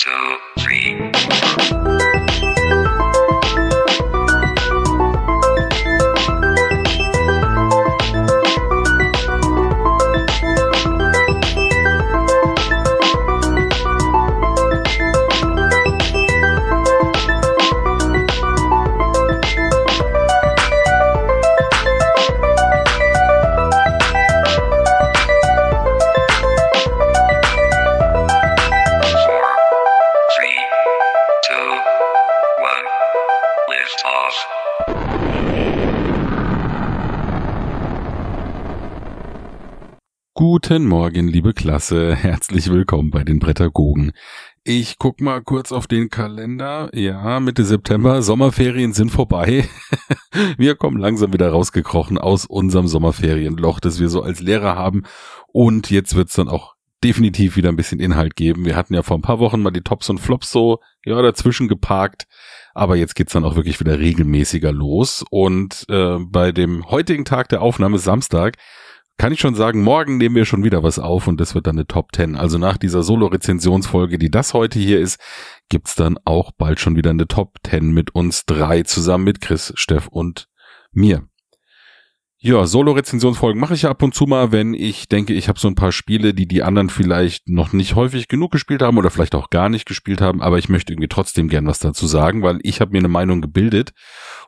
two, three. Four, Guten Morgen, liebe Klasse. Herzlich willkommen bei den Prädagogen. Ich guck mal kurz auf den Kalender. Ja, Mitte September, Sommerferien sind vorbei. wir kommen langsam wieder rausgekrochen aus unserem Sommerferienloch, das wir so als Lehrer haben. Und jetzt wird's dann auch definitiv wieder ein bisschen Inhalt geben. Wir hatten ja vor ein paar Wochen mal die Tops und Flops so, ja, dazwischen geparkt. Aber jetzt geht's dann auch wirklich wieder regelmäßiger los. Und äh, bei dem heutigen Tag der Aufnahme, Samstag, kann ich schon sagen, morgen nehmen wir schon wieder was auf und das wird dann eine Top 10. Also nach dieser Solo-Rezensionsfolge, die das heute hier ist, gibt's dann auch bald schon wieder eine Top 10 mit uns drei zusammen mit Chris, Steff und mir. Ja, Solo-Rezensionsfolgen mache ich ja ab und zu mal, wenn ich denke, ich habe so ein paar Spiele, die die anderen vielleicht noch nicht häufig genug gespielt haben oder vielleicht auch gar nicht gespielt haben, aber ich möchte irgendwie trotzdem gern was dazu sagen, weil ich habe mir eine Meinung gebildet.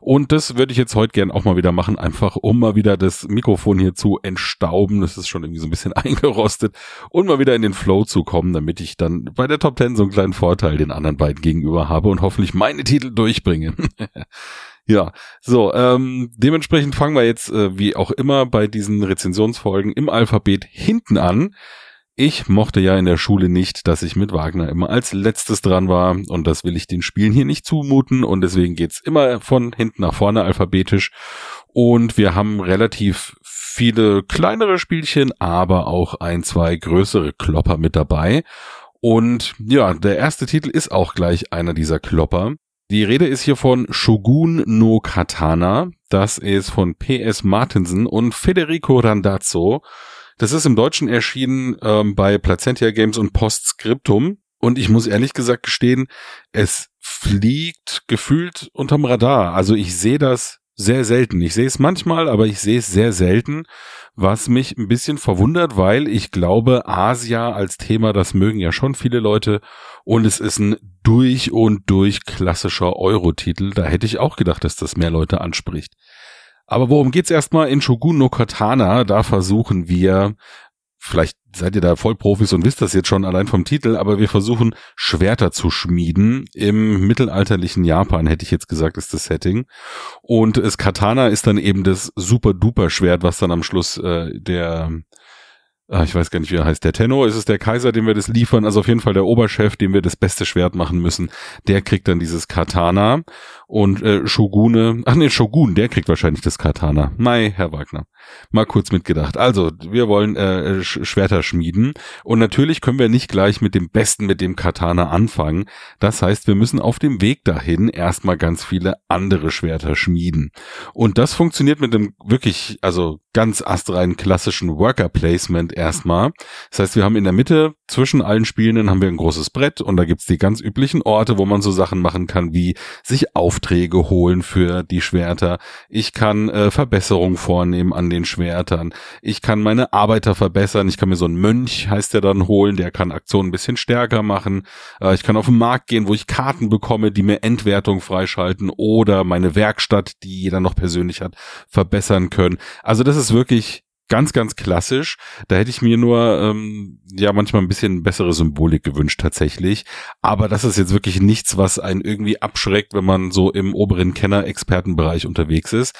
Und das würde ich jetzt heute gern auch mal wieder machen, einfach um mal wieder das Mikrofon hier zu entstauben, das ist schon irgendwie so ein bisschen eingerostet. Und mal wieder in den Flow zu kommen, damit ich dann bei der Top 10 so einen kleinen Vorteil den anderen beiden gegenüber habe und hoffentlich meine Titel durchbringe. Ja, so, ähm, dementsprechend fangen wir jetzt, äh, wie auch immer, bei diesen Rezensionsfolgen im Alphabet hinten an. Ich mochte ja in der Schule nicht, dass ich mit Wagner immer als letztes dran war und das will ich den Spielen hier nicht zumuten und deswegen geht's immer von hinten nach vorne alphabetisch und wir haben relativ viele kleinere Spielchen, aber auch ein, zwei größere Klopper mit dabei und ja, der erste Titel ist auch gleich einer dieser Klopper. Die Rede ist hier von Shogun no Katana. Das ist von P.S. Martinsen und Federico Randazzo. Das ist im Deutschen erschienen ähm, bei Placentia Games und Postscriptum. Und ich muss ehrlich gesagt gestehen, es fliegt gefühlt unterm Radar. Also ich sehe das sehr selten. Ich sehe es manchmal, aber ich sehe es sehr selten, was mich ein bisschen verwundert, weil ich glaube, Asia als Thema, das mögen ja schon viele Leute und es ist ein durch und durch klassischer Euro-Titel. Da hätte ich auch gedacht, dass das mehr Leute anspricht. Aber worum geht's erstmal in Shogun no Katana? Da versuchen wir, vielleicht seid ihr da Vollprofis und wisst das jetzt schon allein vom Titel, aber wir versuchen Schwerter zu schmieden. Im mittelalterlichen Japan hätte ich jetzt gesagt, ist das Setting. Und das Katana ist dann eben das super duper Schwert, was dann am Schluss äh, der Ah, ich weiß gar nicht, wie er heißt. Der Tenno ist es der Kaiser, dem wir das liefern. Also auf jeden Fall der Oberchef, dem wir das beste Schwert machen müssen. Der kriegt dann dieses Katana. Und äh, Shogune, ach nee, Shogun, der kriegt wahrscheinlich das Katana. Mai, Herr Wagner. Mal kurz mitgedacht. Also, wir wollen äh, Sch Schwerter schmieden. Und natürlich können wir nicht gleich mit dem Besten, mit dem Katana anfangen. Das heißt, wir müssen auf dem Weg dahin erstmal ganz viele andere Schwerter schmieden. Und das funktioniert mit dem wirklich, also ganz astrein klassischen Worker Placement erstmal. Das heißt, wir haben in der Mitte zwischen allen Spielenden haben wir ein großes Brett und da gibt's die ganz üblichen Orte, wo man so Sachen machen kann, wie sich Aufträge holen für die Schwerter. Ich kann äh, Verbesserungen vornehmen an den Schwertern. Ich kann meine Arbeiter verbessern. Ich kann mir so einen Mönch, heißt der dann, holen. Der kann Aktionen ein bisschen stärker machen. Äh, ich kann auf den Markt gehen, wo ich Karten bekomme, die mir Entwertung freischalten oder meine Werkstatt, die jeder noch persönlich hat, verbessern können. Also das ist wirklich ganz, ganz klassisch. Da hätte ich mir nur ähm, ja manchmal ein bisschen bessere Symbolik gewünscht tatsächlich. Aber das ist jetzt wirklich nichts, was einen irgendwie abschreckt, wenn man so im oberen Kenner-Expertenbereich unterwegs ist.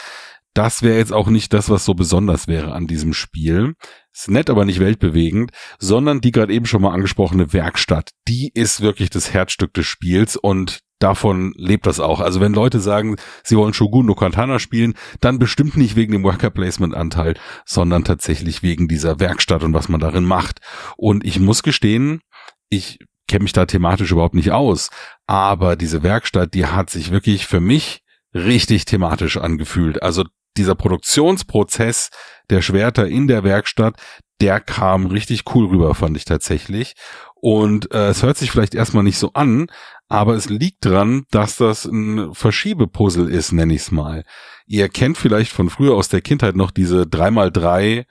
Das wäre jetzt auch nicht das, was so besonders wäre an diesem Spiel. Ist nett, aber nicht weltbewegend, sondern die gerade eben schon mal angesprochene Werkstatt. Die ist wirklich das Herzstück des Spiels und davon lebt das auch. Also wenn Leute sagen, sie wollen Shogun no Katana spielen, dann bestimmt nicht wegen dem Worker Placement Anteil, sondern tatsächlich wegen dieser Werkstatt und was man darin macht. Und ich muss gestehen, ich kenne mich da thematisch überhaupt nicht aus, aber diese Werkstatt, die hat sich wirklich für mich richtig thematisch angefühlt. Also dieser Produktionsprozess der Schwerter in der Werkstatt, der kam richtig cool rüber, fand ich tatsächlich. Und äh, es hört sich vielleicht erstmal nicht so an, aber es liegt dran, dass das ein Verschiebepuzzle ist, nenne ich es mal. Ihr kennt vielleicht von früher aus der Kindheit noch diese 3x3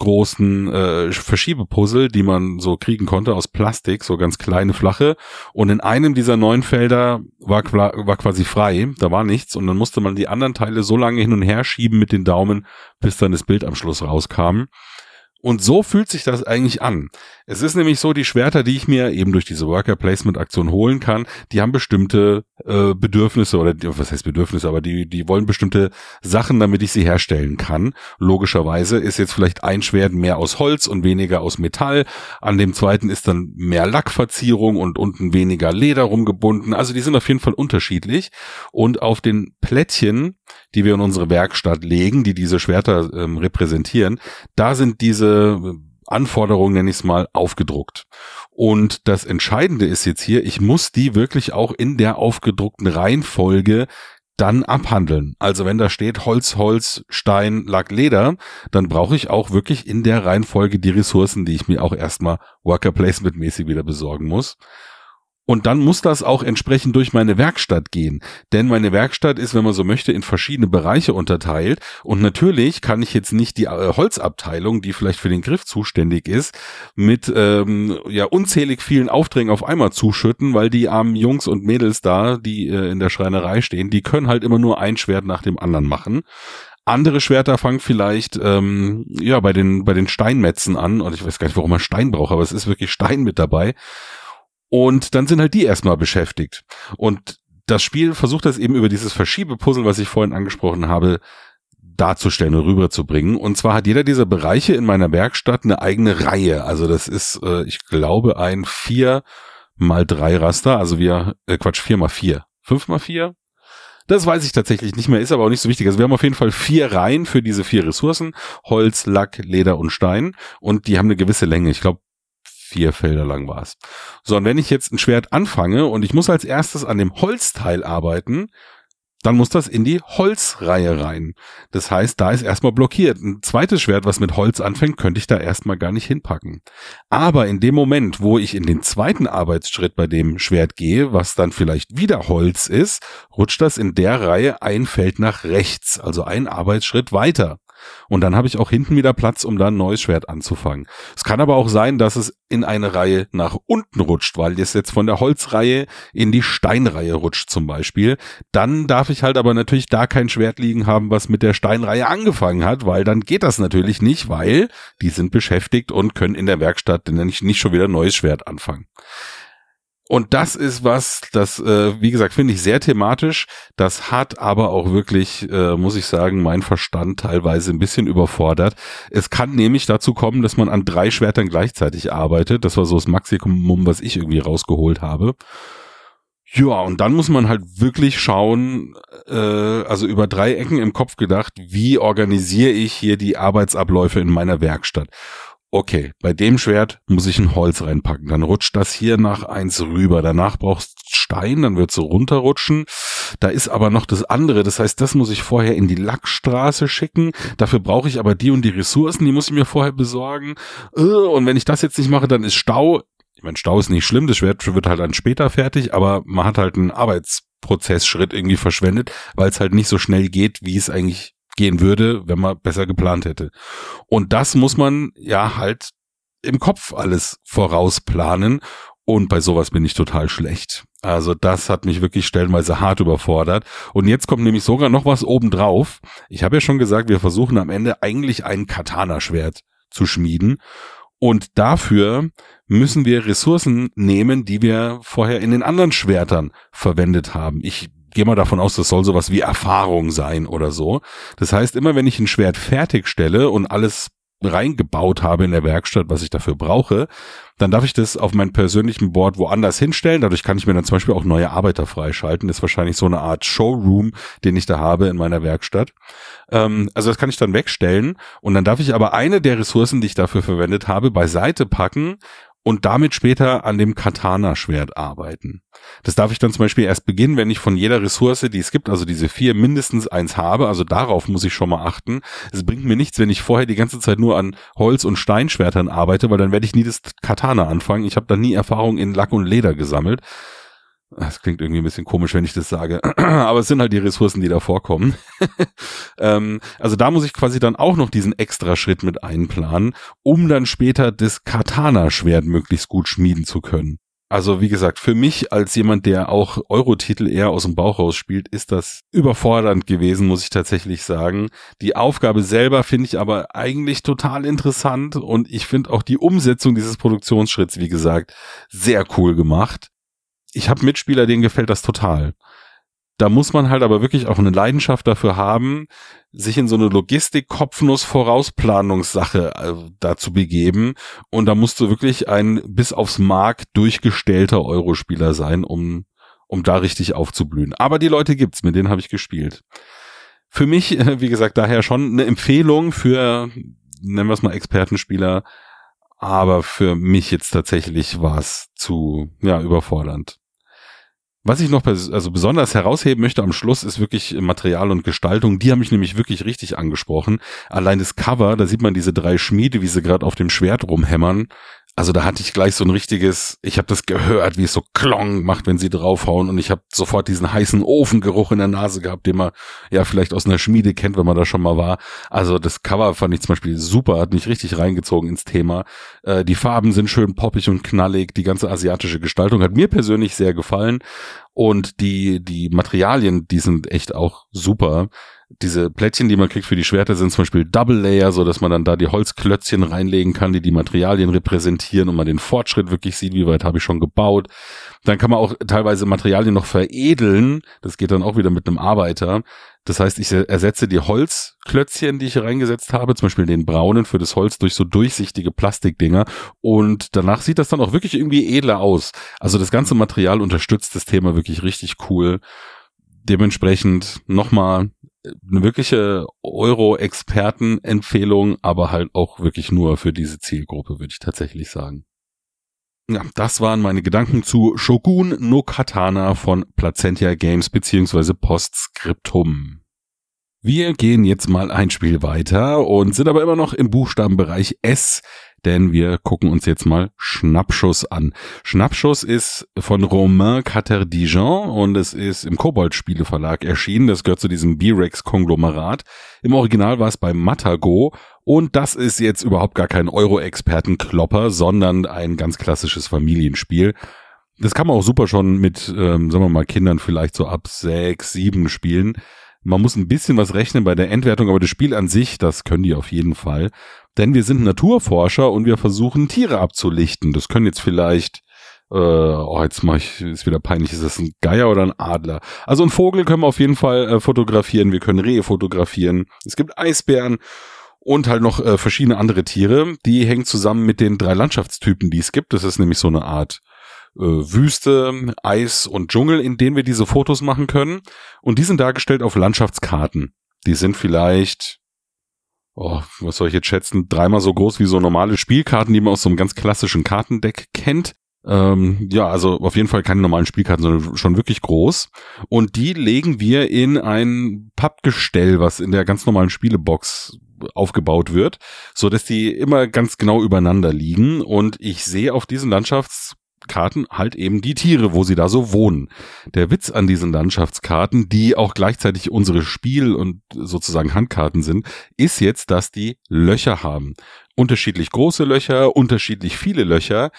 großen äh, Verschiebepuzzle, die man so kriegen konnte aus Plastik, so ganz kleine, flache. Und in einem dieser neun Felder war, war quasi frei, da war nichts. Und dann musste man die anderen Teile so lange hin und her schieben mit den Daumen, bis dann das Bild am Schluss rauskam. Und so fühlt sich das eigentlich an. Es ist nämlich so, die Schwerter, die ich mir eben durch diese Worker Placement Aktion holen kann, die haben bestimmte äh, Bedürfnisse oder was heißt Bedürfnisse, aber die die wollen bestimmte Sachen, damit ich sie herstellen kann. Logischerweise ist jetzt vielleicht ein Schwert mehr aus Holz und weniger aus Metall. An dem zweiten ist dann mehr Lackverzierung und unten weniger Leder rumgebunden. Also die sind auf jeden Fall unterschiedlich und auf den Plättchen die wir in unsere Werkstatt legen, die diese Schwerter ähm, repräsentieren, da sind diese Anforderungen, nenne ich es mal, aufgedruckt. Und das Entscheidende ist jetzt hier, ich muss die wirklich auch in der aufgedruckten Reihenfolge dann abhandeln. Also wenn da steht Holz, Holz, Stein, Lack, Leder, dann brauche ich auch wirklich in der Reihenfolge die Ressourcen, die ich mir auch erstmal Worker Placement mäßig wieder besorgen muss. Und dann muss das auch entsprechend durch meine Werkstatt gehen. Denn meine Werkstatt ist, wenn man so möchte, in verschiedene Bereiche unterteilt. Und natürlich kann ich jetzt nicht die äh, Holzabteilung, die vielleicht für den Griff zuständig ist, mit ähm, ja unzählig vielen Aufträgen auf einmal zuschütten, weil die armen Jungs und Mädels da, die äh, in der Schreinerei stehen, die können halt immer nur ein Schwert nach dem anderen machen. Andere Schwerter fangen vielleicht ähm, ja bei den bei den Steinmetzen an und ich weiß gar nicht, warum man Stein braucht, aber es ist wirklich Stein mit dabei. Und dann sind halt die erstmal beschäftigt. Und das Spiel versucht das eben über dieses Verschiebepuzzle, was ich vorhin angesprochen habe, darzustellen und rüberzubringen. Und zwar hat jeder dieser Bereiche in meiner Werkstatt eine eigene Reihe. Also das ist, äh, ich glaube, ein vier mal drei Raster. Also wir, äh, Quatsch, vier mal vier. Fünf mal vier? Das weiß ich tatsächlich nicht mehr, ist aber auch nicht so wichtig. Also wir haben auf jeden Fall vier Reihen für diese vier Ressourcen. Holz, Lack, Leder und Stein. Und die haben eine gewisse Länge. Ich glaube, vier Felder lang war es. So, und wenn ich jetzt ein Schwert anfange und ich muss als erstes an dem Holzteil arbeiten, dann muss das in die Holzreihe rein. Das heißt, da ist erstmal blockiert. Ein zweites Schwert, was mit Holz anfängt, könnte ich da erstmal gar nicht hinpacken. Aber in dem Moment, wo ich in den zweiten Arbeitsschritt bei dem Schwert gehe, was dann vielleicht wieder Holz ist, rutscht das in der Reihe ein Feld nach rechts, also ein Arbeitsschritt weiter. Und dann habe ich auch hinten wieder Platz, um da ein neues Schwert anzufangen. Es kann aber auch sein, dass es in eine Reihe nach unten rutscht, weil es jetzt von der Holzreihe in die Steinreihe rutscht zum Beispiel. Dann darf ich halt aber natürlich da kein Schwert liegen haben, was mit der Steinreihe angefangen hat, weil dann geht das natürlich nicht, weil die sind beschäftigt und können in der Werkstatt nicht, nicht schon wieder ein neues Schwert anfangen. Und das ist was, das, äh, wie gesagt, finde ich sehr thematisch. Das hat aber auch wirklich, äh, muss ich sagen, mein Verstand teilweise ein bisschen überfordert. Es kann nämlich dazu kommen, dass man an drei Schwertern gleichzeitig arbeitet. Das war so das Maximum, was ich irgendwie rausgeholt habe. Ja, und dann muss man halt wirklich schauen, äh, also über drei Ecken im Kopf gedacht, wie organisiere ich hier die Arbeitsabläufe in meiner Werkstatt okay, bei dem Schwert muss ich ein Holz reinpacken. Dann rutscht das hier nach eins rüber. Danach brauchst Stein, dann wird so runterrutschen. Da ist aber noch das andere. Das heißt, das muss ich vorher in die Lackstraße schicken. Dafür brauche ich aber die und die Ressourcen, die muss ich mir vorher besorgen. Äh, und wenn ich das jetzt nicht mache, dann ist Stau. Ich meine, Stau ist nicht schlimm, das Schwert wird halt dann später fertig, aber man hat halt einen Arbeitsprozessschritt irgendwie verschwendet, weil es halt nicht so schnell geht, wie es eigentlich gehen würde, wenn man besser geplant hätte. Und das muss man ja halt im Kopf alles vorausplanen. Und bei sowas bin ich total schlecht. Also das hat mich wirklich stellenweise hart überfordert. Und jetzt kommt nämlich sogar noch was obendrauf. Ich habe ja schon gesagt, wir versuchen am Ende eigentlich ein Katana-Schwert zu schmieden. Und dafür müssen wir Ressourcen nehmen, die wir vorher in den anderen Schwertern verwendet haben. Ich gehe mal davon aus, das soll sowas wie Erfahrung sein oder so. Das heißt, immer wenn ich ein Schwert fertigstelle und alles reingebaut habe in der Werkstatt, was ich dafür brauche, dann darf ich das auf meinem persönlichen Board woanders hinstellen. Dadurch kann ich mir dann zum Beispiel auch neue Arbeiter freischalten. Das ist wahrscheinlich so eine Art Showroom, den ich da habe in meiner Werkstatt. Ähm, also das kann ich dann wegstellen und dann darf ich aber eine der Ressourcen, die ich dafür verwendet habe, beiseite packen und damit später an dem Katana-Schwert arbeiten. Das darf ich dann zum Beispiel erst beginnen, wenn ich von jeder Ressource, die es gibt, also diese vier, mindestens eins habe. Also darauf muss ich schon mal achten. Es bringt mir nichts, wenn ich vorher die ganze Zeit nur an Holz- und Steinschwertern arbeite, weil dann werde ich nie das Katana anfangen. Ich habe dann nie Erfahrung in Lack und Leder gesammelt. Das klingt irgendwie ein bisschen komisch, wenn ich das sage. Aber es sind halt die Ressourcen, die da vorkommen. ähm, also da muss ich quasi dann auch noch diesen extra Schritt mit einplanen, um dann später das Katana-Schwert möglichst gut schmieden zu können. Also wie gesagt, für mich als jemand, der auch Euro-Titel eher aus dem Bauch raus spielt, ist das überfordernd gewesen, muss ich tatsächlich sagen. Die Aufgabe selber finde ich aber eigentlich total interessant und ich finde auch die Umsetzung dieses Produktionsschritts, wie gesagt, sehr cool gemacht ich habe Mitspieler, denen gefällt das total. Da muss man halt aber wirklich auch eine Leidenschaft dafür haben, sich in so eine Logistik-Kopfnuss-Vorausplanungssache äh, dazu begeben. Und da musst du wirklich ein bis aufs Mark durchgestellter Eurospieler sein, um, um da richtig aufzublühen. Aber die Leute gibt's, mit denen habe ich gespielt. Für mich, wie gesagt, daher schon eine Empfehlung für, nennen wir es mal Expertenspieler, aber für mich jetzt tatsächlich war es zu, ja, überfordernd. Was ich noch also besonders herausheben möchte am Schluss ist wirklich Material und Gestaltung. Die haben mich nämlich wirklich richtig angesprochen. Allein das Cover, da sieht man diese drei Schmiede, wie sie gerade auf dem Schwert rumhämmern. Also da hatte ich gleich so ein richtiges, ich habe das gehört, wie es so klong macht, wenn sie draufhauen und ich habe sofort diesen heißen Ofengeruch in der Nase gehabt, den man ja vielleicht aus einer Schmiede kennt, wenn man da schon mal war. Also das Cover fand ich zum Beispiel super, hat mich richtig reingezogen ins Thema. Äh, die Farben sind schön poppig und knallig, die ganze asiatische Gestaltung hat mir persönlich sehr gefallen und die die Materialien, die sind echt auch super diese Plättchen, die man kriegt für die Schwerter, sind zum Beispiel Double Layer, so dass man dann da die Holzklötzchen reinlegen kann, die die Materialien repräsentieren und man den Fortschritt wirklich sieht, wie weit habe ich schon gebaut. Dann kann man auch teilweise Materialien noch veredeln. Das geht dann auch wieder mit einem Arbeiter. Das heißt, ich ersetze die Holzklötzchen, die ich hier reingesetzt habe, zum Beispiel den braunen für das Holz durch so durchsichtige Plastikdinger. Und danach sieht das dann auch wirklich irgendwie edler aus. Also das ganze Material unterstützt das Thema wirklich richtig cool. Dementsprechend nochmal eine wirkliche Euro-Experten-Empfehlung, aber halt auch wirklich nur für diese Zielgruppe, würde ich tatsächlich sagen. Ja, das waren meine Gedanken zu Shogun no Katana von Placentia Games beziehungsweise Postscriptum. Wir gehen jetzt mal ein Spiel weiter und sind aber immer noch im Buchstabenbereich S, denn wir gucken uns jetzt mal Schnappschuss an. Schnappschuss ist von Romain Caterdijan und es ist im Kobold Spieleverlag erschienen. Das gehört zu diesem B-Rex Konglomerat. Im Original war es bei Matago und das ist jetzt überhaupt gar kein Euro-Experten-Klopper, sondern ein ganz klassisches Familienspiel. Das kann man auch super schon mit, ähm, sagen wir mal, Kindern vielleicht so ab sechs, sieben spielen. Man muss ein bisschen was rechnen bei der Endwertung, aber das Spiel an sich, das können die auf jeden Fall. Denn wir sind Naturforscher und wir versuchen Tiere abzulichten. Das können jetzt vielleicht, äh, oh, jetzt mach ich, ist wieder peinlich, ist das ein Geier oder ein Adler? Also ein Vogel können wir auf jeden Fall äh, fotografieren, wir können Rehe fotografieren. Es gibt Eisbären und halt noch äh, verschiedene andere Tiere. Die hängen zusammen mit den drei Landschaftstypen, die es gibt. Das ist nämlich so eine Art äh, Wüste, Eis und Dschungel, in denen wir diese Fotos machen können. Und die sind dargestellt auf Landschaftskarten. Die sind vielleicht oh, was soll ich jetzt schätzen, dreimal so groß wie so normale Spielkarten, die man aus so einem ganz klassischen Kartendeck kennt. Ähm, ja, also auf jeden Fall keine normalen Spielkarten, sondern schon wirklich groß. Und die legen wir in ein Pappgestell, was in der ganz normalen Spielebox aufgebaut wird, so dass die immer ganz genau übereinander liegen. Und ich sehe auf diesen Landschafts Karten halt eben die Tiere, wo sie da so wohnen. Der Witz an diesen Landschaftskarten, die auch gleichzeitig unsere Spiel- und sozusagen Handkarten sind, ist jetzt, dass die Löcher haben. Unterschiedlich große Löcher, unterschiedlich viele Löcher,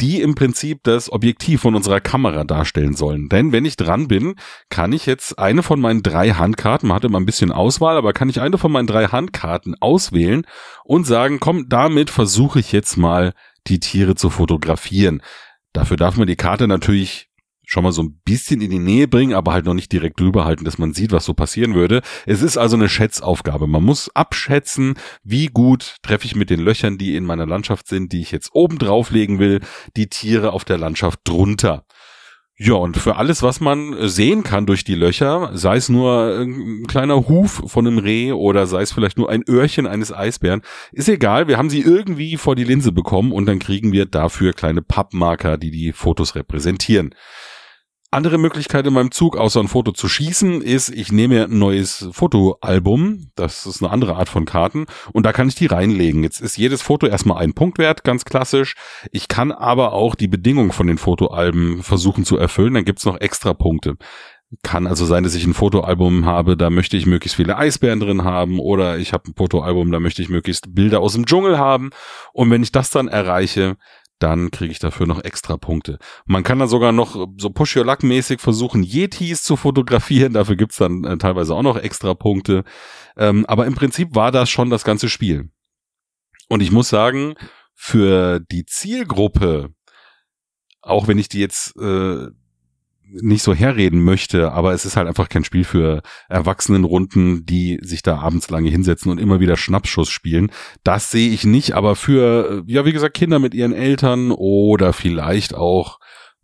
die im Prinzip das Objektiv von unserer Kamera darstellen sollen. Denn wenn ich dran bin, kann ich jetzt eine von meinen drei Handkarten, man hat immer ein bisschen Auswahl, aber kann ich eine von meinen drei Handkarten auswählen und sagen, komm, damit versuche ich jetzt mal die Tiere zu fotografieren. Dafür darf man die Karte natürlich schon mal so ein bisschen in die Nähe bringen, aber halt noch nicht direkt drüber halten, dass man sieht, was so passieren würde. Es ist also eine Schätzaufgabe. Man muss abschätzen, wie gut treffe ich mit den Löchern, die in meiner Landschaft sind, die ich jetzt oben drauflegen will, die Tiere auf der Landschaft drunter. Ja, und für alles, was man sehen kann durch die Löcher, sei es nur ein kleiner Huf von einem Reh oder sei es vielleicht nur ein Öhrchen eines Eisbären, ist egal, wir haben sie irgendwie vor die Linse bekommen und dann kriegen wir dafür kleine Pappmarker, die die Fotos repräsentieren. Andere Möglichkeit in meinem Zug, außer ein Foto zu schießen, ist, ich nehme ein neues Fotoalbum. Das ist eine andere Art von Karten. Und da kann ich die reinlegen. Jetzt ist jedes Foto erstmal ein Punkt wert, ganz klassisch. Ich kann aber auch die Bedingungen von den Fotoalben versuchen zu erfüllen. Dann gibt's noch extra Punkte. Kann also sein, dass ich ein Fotoalbum habe, da möchte ich möglichst viele Eisbären drin haben oder ich habe ein Fotoalbum, da möchte ich möglichst Bilder aus dem Dschungel haben. Und wenn ich das dann erreiche, dann kriege ich dafür noch extra Punkte. Man kann dann sogar noch so Push Your Luck mäßig versuchen, Yetis zu fotografieren. Dafür gibt's dann äh, teilweise auch noch extra Punkte. Ähm, aber im Prinzip war das schon das ganze Spiel. Und ich muss sagen, für die Zielgruppe, auch wenn ich die jetzt äh, nicht so herreden möchte, aber es ist halt einfach kein Spiel für Erwachsenenrunden, die sich da abends lange hinsetzen und immer wieder Schnappschuss spielen. Das sehe ich nicht, aber für, ja, wie gesagt, Kinder mit ihren Eltern oder vielleicht auch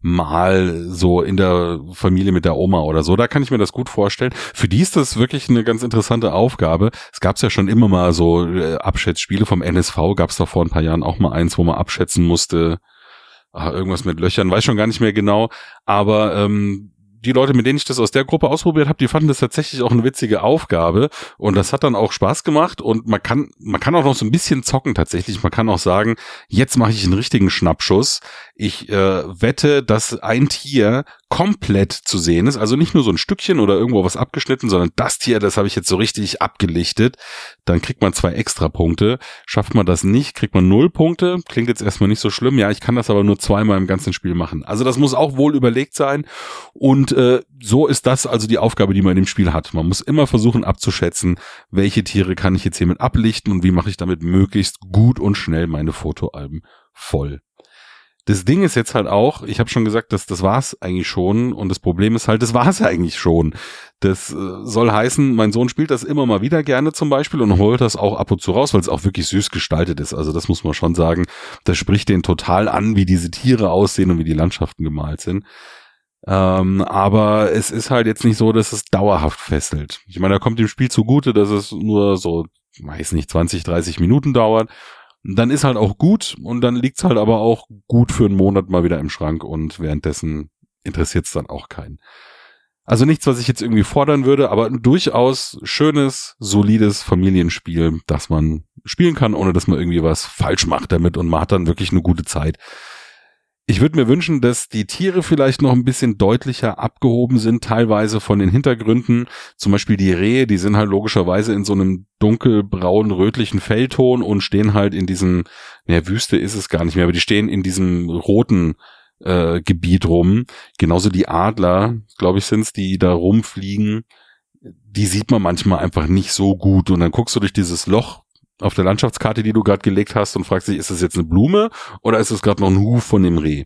mal so in der Familie mit der Oma oder so. Da kann ich mir das gut vorstellen. Für die ist das wirklich eine ganz interessante Aufgabe. Es gab ja schon immer mal so äh, Abschätzspiele vom NSV, gab es da vor ein paar Jahren auch mal eins, wo man abschätzen musste, ah, irgendwas mit Löchern, weiß schon gar nicht mehr genau, aber ähm, die Leute, mit denen ich das aus der Gruppe ausprobiert habe, die fanden das tatsächlich auch eine witzige Aufgabe und das hat dann auch Spaß gemacht und man kann man kann auch noch so ein bisschen zocken tatsächlich. Man kann auch sagen, jetzt mache ich einen richtigen Schnappschuss. Ich äh, wette, dass ein Tier komplett zu sehen ist, also nicht nur so ein Stückchen oder irgendwo was abgeschnitten, sondern das Tier, das habe ich jetzt so richtig abgelichtet. Dann kriegt man zwei extra Punkte. Schafft man das nicht, kriegt man null Punkte. Klingt jetzt erstmal nicht so schlimm. Ja, ich kann das aber nur zweimal im ganzen Spiel machen. Also das muss auch wohl überlegt sein und äh, so ist das also die Aufgabe, die man in dem Spiel hat. Man muss immer versuchen abzuschätzen, welche Tiere kann ich jetzt hiermit ablichten und wie mache ich damit möglichst gut und schnell meine Fotoalben voll. Das Ding ist jetzt halt auch, ich habe schon gesagt, dass das war's eigentlich schon und das Problem ist halt, das war's eigentlich schon. Das äh, soll heißen, mein Sohn spielt das immer mal wieder gerne zum Beispiel und holt das auch ab und zu raus, weil es auch wirklich süß gestaltet ist. Also das muss man schon sagen. Das spricht den total an, wie diese Tiere aussehen und wie die Landschaften gemalt sind. Ähm, aber es ist halt jetzt nicht so, dass es dauerhaft fesselt. Ich meine, da kommt dem Spiel zugute, dass es nur so, weiß nicht, 20, 30 Minuten dauert. Dann ist halt auch gut und dann liegt's halt aber auch gut für einen Monat mal wieder im Schrank und währenddessen interessiert's dann auch keinen. Also nichts, was ich jetzt irgendwie fordern würde, aber ein durchaus schönes, solides Familienspiel, das man spielen kann, ohne dass man irgendwie was falsch macht damit und man hat dann wirklich eine gute Zeit. Ich würde mir wünschen, dass die Tiere vielleicht noch ein bisschen deutlicher abgehoben sind, teilweise von den Hintergründen. Zum Beispiel die Rehe, die sind halt logischerweise in so einem dunkelbraun rötlichen Fellton und stehen halt in diesem, naja, Wüste ist es gar nicht mehr, aber die stehen in diesem roten äh, Gebiet rum. Genauso die Adler, glaube ich, sind's, die da rumfliegen. Die sieht man manchmal einfach nicht so gut. Und dann guckst du durch dieses Loch auf der Landschaftskarte, die du gerade gelegt hast und fragst dich, ist das jetzt eine Blume oder ist es gerade noch ein Huf von dem Reh?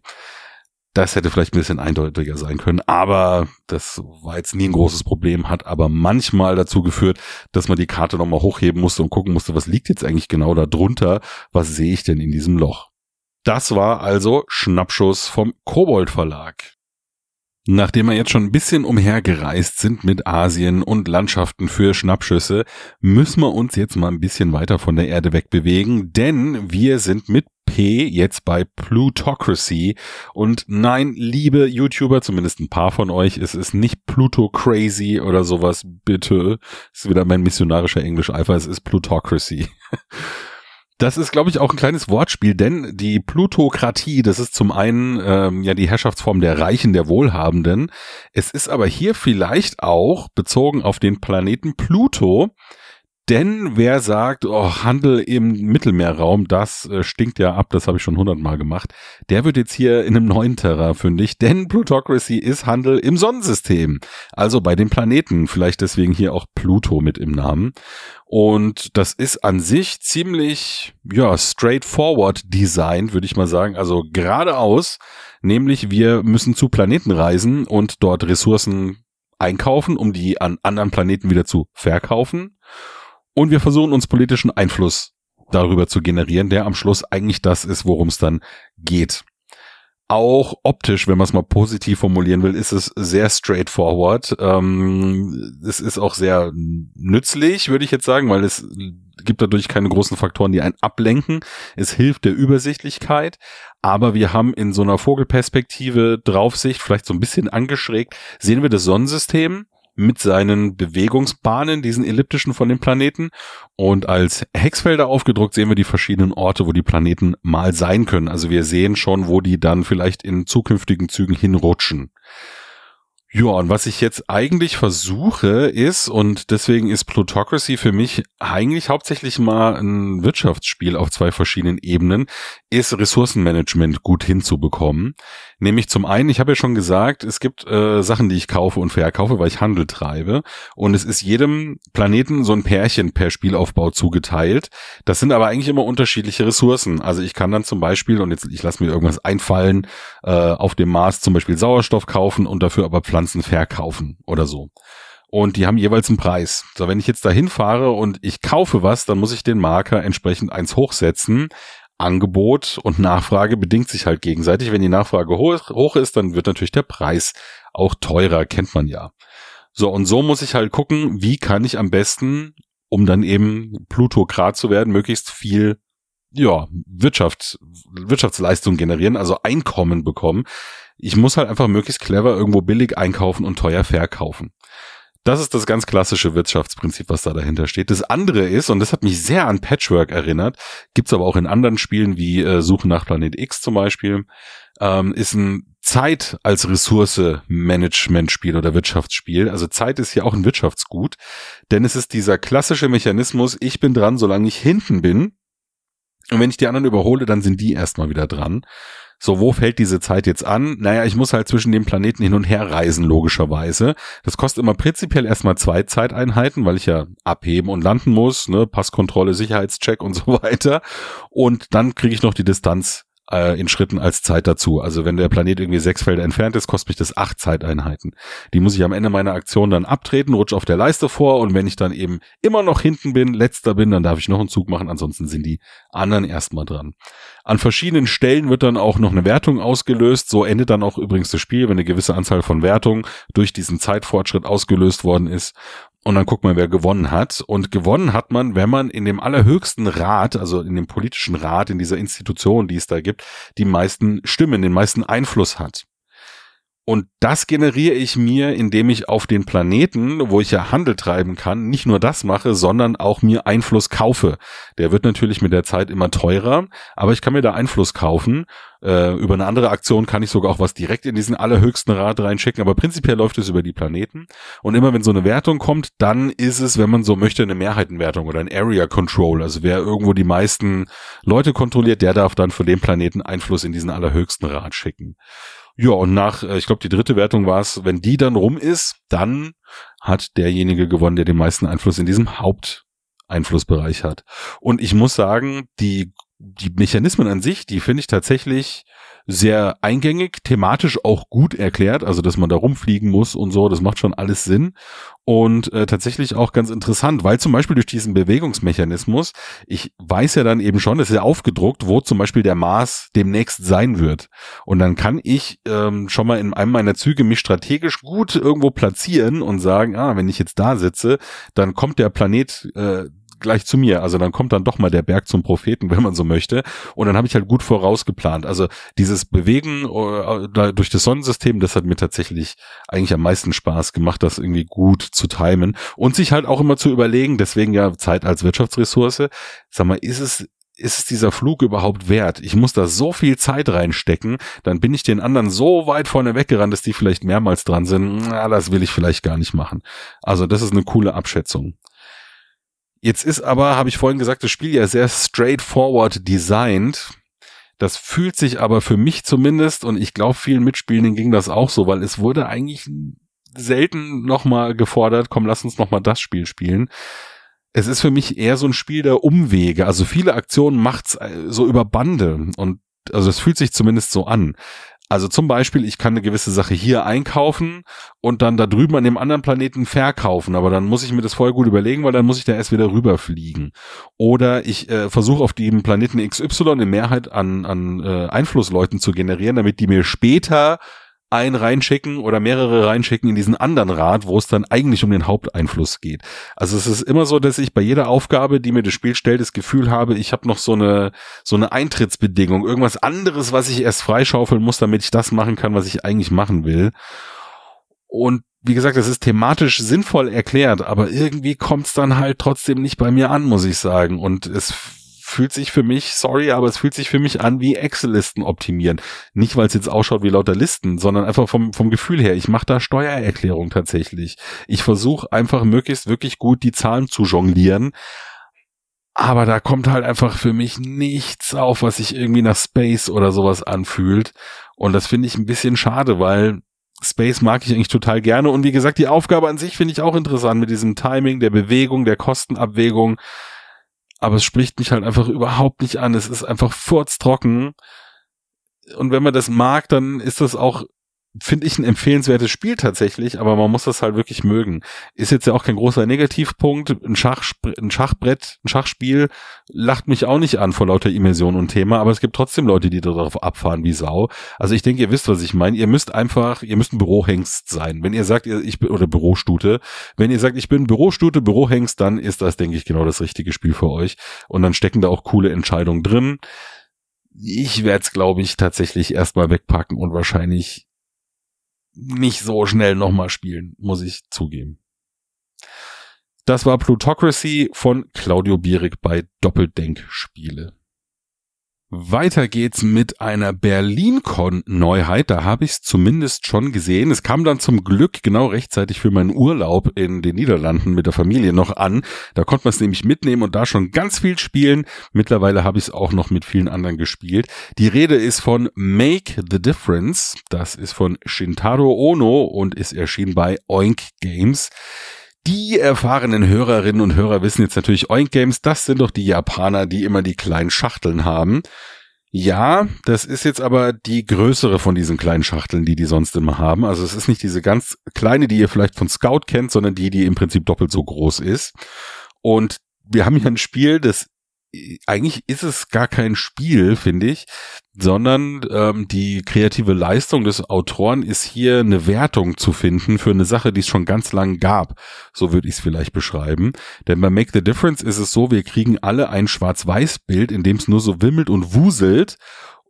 Das hätte vielleicht ein bisschen eindeutiger sein können, aber das war jetzt nie ein großes Problem, hat aber manchmal dazu geführt, dass man die Karte nochmal hochheben musste und gucken musste, was liegt jetzt eigentlich genau da drunter, was sehe ich denn in diesem Loch. Das war also Schnappschuss vom Kobold Verlag. Nachdem wir jetzt schon ein bisschen umhergereist sind mit Asien und Landschaften für Schnappschüsse, müssen wir uns jetzt mal ein bisschen weiter von der Erde wegbewegen, denn wir sind mit P jetzt bei Plutocracy. Und nein, liebe YouTuber, zumindest ein paar von euch, es ist nicht Pluto Crazy oder sowas, bitte. Das ist wieder mein missionarischer Englisch-Eifer, es ist Plutocracy. Das ist, glaube ich, auch ein kleines Wortspiel, denn die Plutokratie, das ist zum einen ähm, ja die Herrschaftsform der Reichen, der Wohlhabenden. Es ist aber hier vielleicht auch bezogen auf den Planeten Pluto denn wer sagt, oh, Handel im Mittelmeerraum, das äh, stinkt ja ab, das habe ich schon hundertmal gemacht, der wird jetzt hier in einem neuen Terrain fündig, denn Plutocracy ist Handel im Sonnensystem, also bei den Planeten, vielleicht deswegen hier auch Pluto mit im Namen. Und das ist an sich ziemlich, ja, straightforward Design, würde ich mal sagen, also geradeaus, nämlich wir müssen zu Planeten reisen und dort Ressourcen einkaufen, um die an anderen Planeten wieder zu verkaufen und wir versuchen uns politischen Einfluss darüber zu generieren, der am Schluss eigentlich das ist, worum es dann geht. auch optisch, wenn man es mal positiv formulieren will, ist es sehr straightforward. Ähm, es ist auch sehr nützlich, würde ich jetzt sagen, weil es gibt dadurch keine großen Faktoren, die einen ablenken. Es hilft der Übersichtlichkeit, aber wir haben in so einer Vogelperspektive Draufsicht, vielleicht so ein bisschen angeschrägt, sehen wir das Sonnensystem mit seinen Bewegungsbahnen, diesen elliptischen von den Planeten. Und als Hexfelder aufgedruckt sehen wir die verschiedenen Orte, wo die Planeten mal sein können. Also wir sehen schon, wo die dann vielleicht in zukünftigen Zügen hinrutschen. Ja, und was ich jetzt eigentlich versuche ist, und deswegen ist Plutocracy für mich eigentlich hauptsächlich mal ein Wirtschaftsspiel auf zwei verschiedenen Ebenen, ist Ressourcenmanagement gut hinzubekommen. Nämlich zum einen, ich habe ja schon gesagt, es gibt äh, Sachen, die ich kaufe und verkaufe, weil ich Handel treibe. Und es ist jedem Planeten so ein Pärchen per Spielaufbau zugeteilt. Das sind aber eigentlich immer unterschiedliche Ressourcen. Also ich kann dann zum Beispiel, und jetzt ich lasse mir irgendwas einfallen, äh, auf dem Mars zum Beispiel Sauerstoff kaufen und dafür aber Pflanzen verkaufen oder so und die haben jeweils einen Preis. So, wenn ich jetzt dahin fahre und ich kaufe was, dann muss ich den Marker entsprechend eins hochsetzen. Angebot und Nachfrage bedingt sich halt gegenseitig. Wenn die Nachfrage hoch, hoch ist, dann wird natürlich der Preis auch teurer, kennt man ja. So, und so muss ich halt gucken, wie kann ich am besten, um dann eben Plutokrat zu werden, möglichst viel ja, Wirtschaft, Wirtschaftsleistung generieren, also Einkommen bekommen. Ich muss halt einfach möglichst clever irgendwo billig einkaufen und teuer verkaufen. Das ist das ganz klassische Wirtschaftsprinzip, was da dahinter steht. Das andere ist, und das hat mich sehr an Patchwork erinnert, gibt's aber auch in anderen Spielen wie äh, Suche nach Planet X zum Beispiel, ähm, ist ein Zeit als Ressource Management-Spiel oder Wirtschaftsspiel. Also Zeit ist ja auch ein Wirtschaftsgut, denn es ist dieser klassische Mechanismus, ich bin dran, solange ich hinten bin. Und wenn ich die anderen überhole, dann sind die erstmal wieder dran. So, wo fällt diese Zeit jetzt an? Naja, ich muss halt zwischen den Planeten hin und her reisen, logischerweise. Das kostet immer prinzipiell erstmal zwei Zeiteinheiten, weil ich ja abheben und landen muss, ne, Passkontrolle, Sicherheitscheck und so weiter. Und dann kriege ich noch die Distanz äh, in Schritten als Zeit dazu. Also wenn der Planet irgendwie sechs Felder entfernt ist, kostet mich das acht Zeiteinheiten. Die muss ich am Ende meiner Aktion dann abtreten, rutsche auf der Leiste vor und wenn ich dann eben immer noch hinten bin, letzter bin, dann darf ich noch einen Zug machen, ansonsten sind die anderen erstmal dran. An verschiedenen Stellen wird dann auch noch eine Wertung ausgelöst. So endet dann auch übrigens das Spiel, wenn eine gewisse Anzahl von Wertungen durch diesen Zeitfortschritt ausgelöst worden ist. Und dann guckt man, wer gewonnen hat. Und gewonnen hat man, wenn man in dem allerhöchsten Rat, also in dem politischen Rat, in dieser Institution, die es da gibt, die meisten Stimmen, den meisten Einfluss hat. Und das generiere ich mir, indem ich auf den Planeten, wo ich ja Handel treiben kann, nicht nur das mache, sondern auch mir Einfluss kaufe. Der wird natürlich mit der Zeit immer teurer, aber ich kann mir da Einfluss kaufen. Äh, über eine andere Aktion kann ich sogar auch was direkt in diesen allerhöchsten Rat reinschicken, aber prinzipiell läuft es über die Planeten. Und immer wenn so eine Wertung kommt, dann ist es, wenn man so möchte, eine Mehrheitenwertung oder ein Area Control. Also wer irgendwo die meisten Leute kontrolliert, der darf dann für den Planeten Einfluss in diesen allerhöchsten Rat schicken. Ja, und nach, äh, ich glaube, die dritte Wertung war es, wenn die dann rum ist, dann hat derjenige gewonnen, der den meisten Einfluss in diesem Haupteinflussbereich hat. Und ich muss sagen, die, die Mechanismen an sich, die finde ich tatsächlich sehr eingängig, thematisch auch gut erklärt, also dass man da rumfliegen muss und so, das macht schon alles Sinn. Und äh, tatsächlich auch ganz interessant, weil zum Beispiel durch diesen Bewegungsmechanismus, ich weiß ja dann eben schon, das ist ja aufgedruckt, wo zum Beispiel der Mars demnächst sein wird. Und dann kann ich ähm, schon mal in einem meiner Züge mich strategisch gut irgendwo platzieren und sagen, ah, wenn ich jetzt da sitze, dann kommt der Planet äh, gleich zu mir. Also dann kommt dann doch mal der Berg zum Propheten, wenn man so möchte. Und dann habe ich halt gut vorausgeplant. Also dieses Bewegen äh, durch das Sonnensystem, das hat mir tatsächlich eigentlich am meisten Spaß gemacht, das irgendwie gut zu timen und sich halt auch immer zu überlegen, deswegen ja Zeit als Wirtschaftsressource. Sag mal, ist es ist es dieser Flug überhaupt wert? Ich muss da so viel Zeit reinstecken, dann bin ich den anderen so weit vorne weggerannt, dass die vielleicht mehrmals dran sind. Na, das will ich vielleicht gar nicht machen. Also das ist eine coole Abschätzung. Jetzt ist aber, habe ich vorhin gesagt, das Spiel ja sehr straightforward designt. Das fühlt sich aber für mich zumindest und ich glaube vielen Mitspielenden ging das auch so, weil es wurde eigentlich selten nochmal gefordert, komm, lass uns nochmal das Spiel spielen. Es ist für mich eher so ein Spiel der Umwege. Also viele Aktionen macht's äh, so über Bande und also es fühlt sich zumindest so an. Also zum Beispiel, ich kann eine gewisse Sache hier einkaufen und dann da drüben an dem anderen Planeten verkaufen, aber dann muss ich mir das vorher gut überlegen, weil dann muss ich da erst wieder rüberfliegen. Oder ich äh, versuche auf dem Planeten XY eine Mehrheit an, an äh, Einflussleuten zu generieren, damit die mir später ein reinschicken oder mehrere reinschicken in diesen anderen Rat, wo es dann eigentlich um den Haupteinfluss geht. Also es ist immer so, dass ich bei jeder Aufgabe, die mir das Spiel stellt, das Gefühl habe, ich habe noch so eine so eine Eintrittsbedingung, irgendwas anderes, was ich erst freischaufeln muss, damit ich das machen kann, was ich eigentlich machen will. Und wie gesagt, das ist thematisch sinnvoll erklärt, aber irgendwie kommt es dann halt trotzdem nicht bei mir an, muss ich sagen. Und es fühlt sich für mich, sorry, aber es fühlt sich für mich an wie Excel-Listen optimieren. Nicht, weil es jetzt ausschaut wie lauter Listen, sondern einfach vom, vom Gefühl her. Ich mache da Steuererklärung tatsächlich. Ich versuche einfach möglichst wirklich gut die Zahlen zu jonglieren. Aber da kommt halt einfach für mich nichts auf, was sich irgendwie nach Space oder sowas anfühlt. Und das finde ich ein bisschen schade, weil Space mag ich eigentlich total gerne. Und wie gesagt, die Aufgabe an sich finde ich auch interessant mit diesem Timing, der Bewegung, der Kostenabwägung aber es spricht mich halt einfach überhaupt nicht an. Es ist einfach furztrocken. Und wenn man das mag, dann ist das auch finde ich ein empfehlenswertes Spiel tatsächlich, aber man muss das halt wirklich mögen. Ist jetzt ja auch kein großer Negativpunkt. Ein, Schach, ein Schachbrett, ein Schachspiel lacht mich auch nicht an vor lauter Immersion und Thema, aber es gibt trotzdem Leute, die darauf abfahren wie Sau. Also ich denke, ihr wisst, was ich meine. Ihr müsst einfach, ihr müsst ein Bürohengst sein. Wenn ihr sagt, ich bin, oder Bürostute, wenn ihr sagt, ich bin Bürostute, Bürohengst, dann ist das, denke ich, genau das richtige Spiel für euch. Und dann stecken da auch coole Entscheidungen drin. Ich werde es, glaube ich, tatsächlich erstmal wegpacken und wahrscheinlich nicht so schnell nochmal spielen, muss ich zugeben. Das war Plutocracy von Claudio Bierig bei Doppeldenkspiele. Weiter geht's mit einer BerlinCon-Neuheit. Da habe ich es zumindest schon gesehen. Es kam dann zum Glück genau rechtzeitig für meinen Urlaub in den Niederlanden mit der Familie noch an. Da konnte man es nämlich mitnehmen und da schon ganz viel spielen. Mittlerweile habe ich es auch noch mit vielen anderen gespielt. Die Rede ist von Make the Difference. Das ist von Shintaro Ono und ist erschienen bei Oink Games. Die erfahrenen Hörerinnen und Hörer wissen jetzt natürlich, Oink Games, das sind doch die Japaner, die immer die kleinen Schachteln haben. Ja, das ist jetzt aber die größere von diesen kleinen Schachteln, die die sonst immer haben. Also es ist nicht diese ganz kleine, die ihr vielleicht von Scout kennt, sondern die, die im Prinzip doppelt so groß ist. Und wir haben hier ein Spiel, das eigentlich ist es gar kein Spiel, finde ich, sondern ähm, die kreative Leistung des Autoren ist hier eine Wertung zu finden für eine Sache, die es schon ganz lang gab. So würde ich es vielleicht beschreiben. Denn bei Make the Difference ist es so, wir kriegen alle ein Schwarz-Weiß-Bild, in dem es nur so wimmelt und wuselt.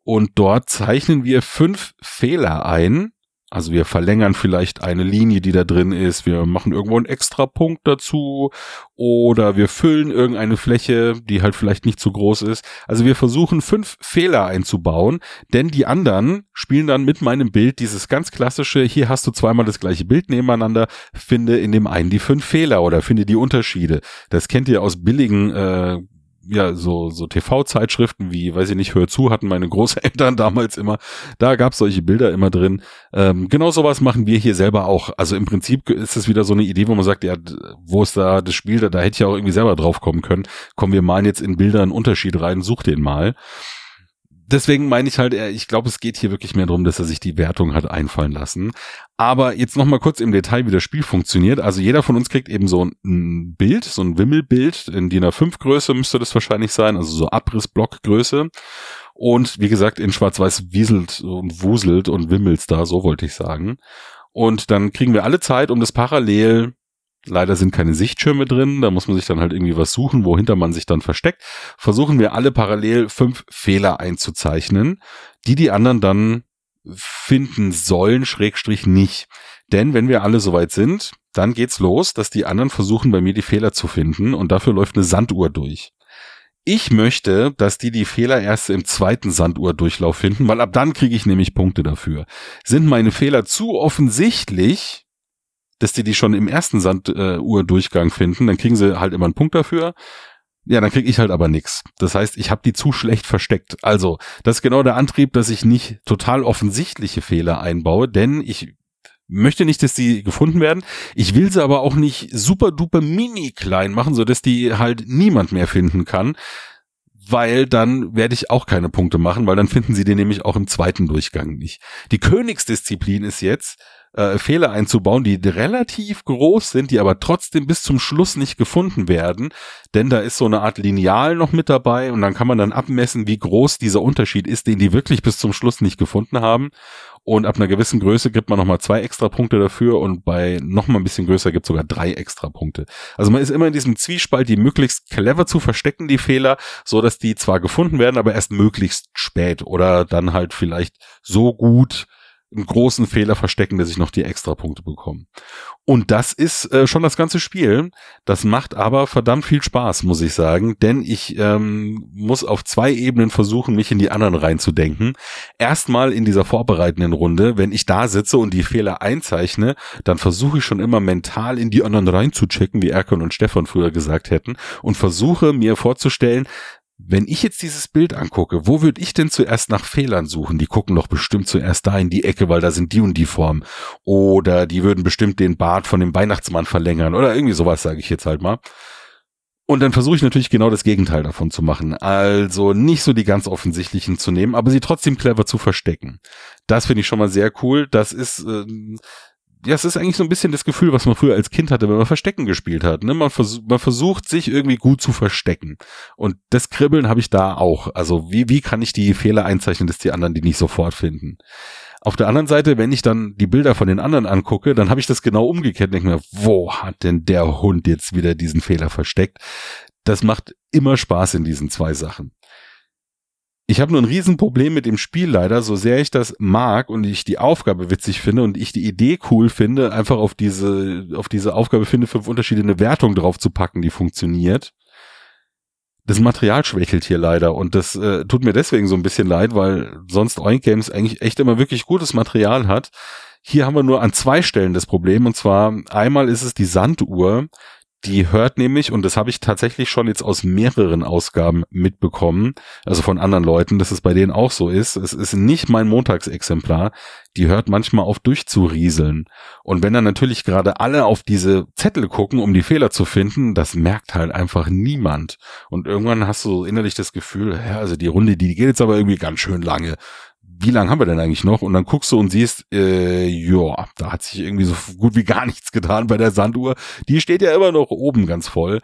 Und dort zeichnen wir fünf Fehler ein, also wir verlängern vielleicht eine Linie, die da drin ist, wir machen irgendwo einen extra Punkt dazu oder wir füllen irgendeine Fläche, die halt vielleicht nicht zu groß ist. Also wir versuchen fünf Fehler einzubauen, denn die anderen spielen dann mit meinem Bild dieses ganz klassische, hier hast du zweimal das gleiche Bild nebeneinander, finde in dem einen die fünf Fehler oder finde die Unterschiede. Das kennt ihr aus billigen äh, ja, so, so TV-Zeitschriften wie, weiß ich nicht, Hör zu, hatten meine Großeltern damals immer. Da gab's solche Bilder immer drin. Ähm, genau sowas machen wir hier selber auch. Also im Prinzip ist es wieder so eine Idee, wo man sagt, ja, wo ist da das Spiel, da, da hätte ich auch irgendwie selber drauf kommen können. Kommen wir malen jetzt in Bilder einen Unterschied rein, such den mal deswegen meine ich halt, ich glaube, es geht hier wirklich mehr darum, dass er sich die Wertung hat einfallen lassen. Aber jetzt noch mal kurz im Detail, wie das Spiel funktioniert. Also jeder von uns kriegt eben so ein Bild, so ein Wimmelbild in DIN A5 Größe müsste das wahrscheinlich sein, also so Abrissblock Größe. Und wie gesagt, in Schwarz-Weiß wieselt und wuselt und wimmelt da, so wollte ich sagen. Und dann kriegen wir alle Zeit, um das parallel Leider sind keine Sichtschirme drin, da muss man sich dann halt irgendwie was suchen, wohinter man sich dann versteckt. Versuchen wir alle parallel fünf Fehler einzuzeichnen, die die anderen dann finden sollen, schrägstrich nicht. Denn wenn wir alle soweit sind, dann geht's los, dass die anderen versuchen bei mir die Fehler zu finden und dafür läuft eine Sanduhr durch. Ich möchte, dass die die Fehler erst im zweiten Sanduhrdurchlauf finden, weil ab dann kriege ich nämlich Punkte dafür. Sind meine Fehler zu offensichtlich, dass die die schon im ersten Sanduhr-Durchgang finden, dann kriegen sie halt immer einen Punkt dafür. Ja, dann kriege ich halt aber nix. Das heißt, ich habe die zu schlecht versteckt. Also, das ist genau der Antrieb, dass ich nicht total offensichtliche Fehler einbaue, denn ich möchte nicht, dass die gefunden werden. Ich will sie aber auch nicht super duper mini klein machen, so dass die halt niemand mehr finden kann, weil dann werde ich auch keine Punkte machen, weil dann finden sie den nämlich auch im zweiten Durchgang nicht. Die Königsdisziplin ist jetzt, äh, Fehler einzubauen, die relativ groß sind, die aber trotzdem bis zum Schluss nicht gefunden werden, denn da ist so eine Art Lineal noch mit dabei und dann kann man dann abmessen, wie groß dieser Unterschied ist, den die wirklich bis zum Schluss nicht gefunden haben. Und ab einer gewissen Größe gibt man nochmal zwei extra Punkte dafür und bei nochmal ein bisschen größer gibt es sogar drei extra Punkte. Also man ist immer in diesem Zwiespalt, die möglichst clever zu verstecken, die Fehler, so dass die zwar gefunden werden, aber erst möglichst spät oder dann halt vielleicht so gut, einen großen Fehler verstecken, dass ich noch die Extrapunkte bekomme. Und das ist äh, schon das ganze Spiel. Das macht aber verdammt viel Spaß, muss ich sagen, denn ich ähm, muss auf zwei Ebenen versuchen, mich in die anderen reinzudenken. Erstmal in dieser vorbereitenden Runde, wenn ich da sitze und die Fehler einzeichne, dann versuche ich schon immer mental in die anderen reinzuchecken, wie Erkan und Stefan früher gesagt hätten, und versuche mir vorzustellen, wenn ich jetzt dieses Bild angucke, wo würde ich denn zuerst nach Fehlern suchen? Die gucken doch bestimmt zuerst da in die Ecke, weil da sind die und die Formen. Oder die würden bestimmt den Bart von dem Weihnachtsmann verlängern oder irgendwie sowas, sage ich jetzt halt mal. Und dann versuche ich natürlich genau das Gegenteil davon zu machen. Also nicht so die ganz offensichtlichen zu nehmen, aber sie trotzdem clever zu verstecken. Das finde ich schon mal sehr cool. Das ist äh, ja, es ist eigentlich so ein bisschen das Gefühl, was man früher als Kind hatte, wenn man Verstecken gespielt hat. Ne? Man, vers man versucht sich irgendwie gut zu verstecken. Und das Kribbeln habe ich da auch. Also wie, wie kann ich die Fehler einzeichnen, dass die anderen die nicht sofort finden? Auf der anderen Seite, wenn ich dann die Bilder von den anderen angucke, dann habe ich das genau umgekehrt. Denke mir, wo hat denn der Hund jetzt wieder diesen Fehler versteckt? Das macht immer Spaß in diesen zwei Sachen. Ich habe nur ein Riesenproblem mit dem Spiel leider, so sehr ich das mag und ich die Aufgabe witzig finde und ich die Idee cool finde, einfach auf diese, auf diese Aufgabe finde, fünf unterschiedliche Wertungen drauf zu packen, die funktioniert. Das Material schwächelt hier leider und das äh, tut mir deswegen so ein bisschen leid, weil sonst Oink Games eigentlich echt immer wirklich gutes Material hat. Hier haben wir nur an zwei Stellen das Problem und zwar einmal ist es die Sanduhr, die hört nämlich, und das habe ich tatsächlich schon jetzt aus mehreren Ausgaben mitbekommen, also von anderen Leuten, dass es bei denen auch so ist. Es ist nicht mein Montagsexemplar. Die hört manchmal auf durchzurieseln. Und wenn dann natürlich gerade alle auf diese Zettel gucken, um die Fehler zu finden, das merkt halt einfach niemand. Und irgendwann hast du innerlich das Gefühl, ja, also die Runde, die geht jetzt aber irgendwie ganz schön lange wie lange haben wir denn eigentlich noch? Und dann guckst du und siehst, äh, ja, da hat sich irgendwie so gut wie gar nichts getan bei der Sanduhr. Die steht ja immer noch oben ganz voll.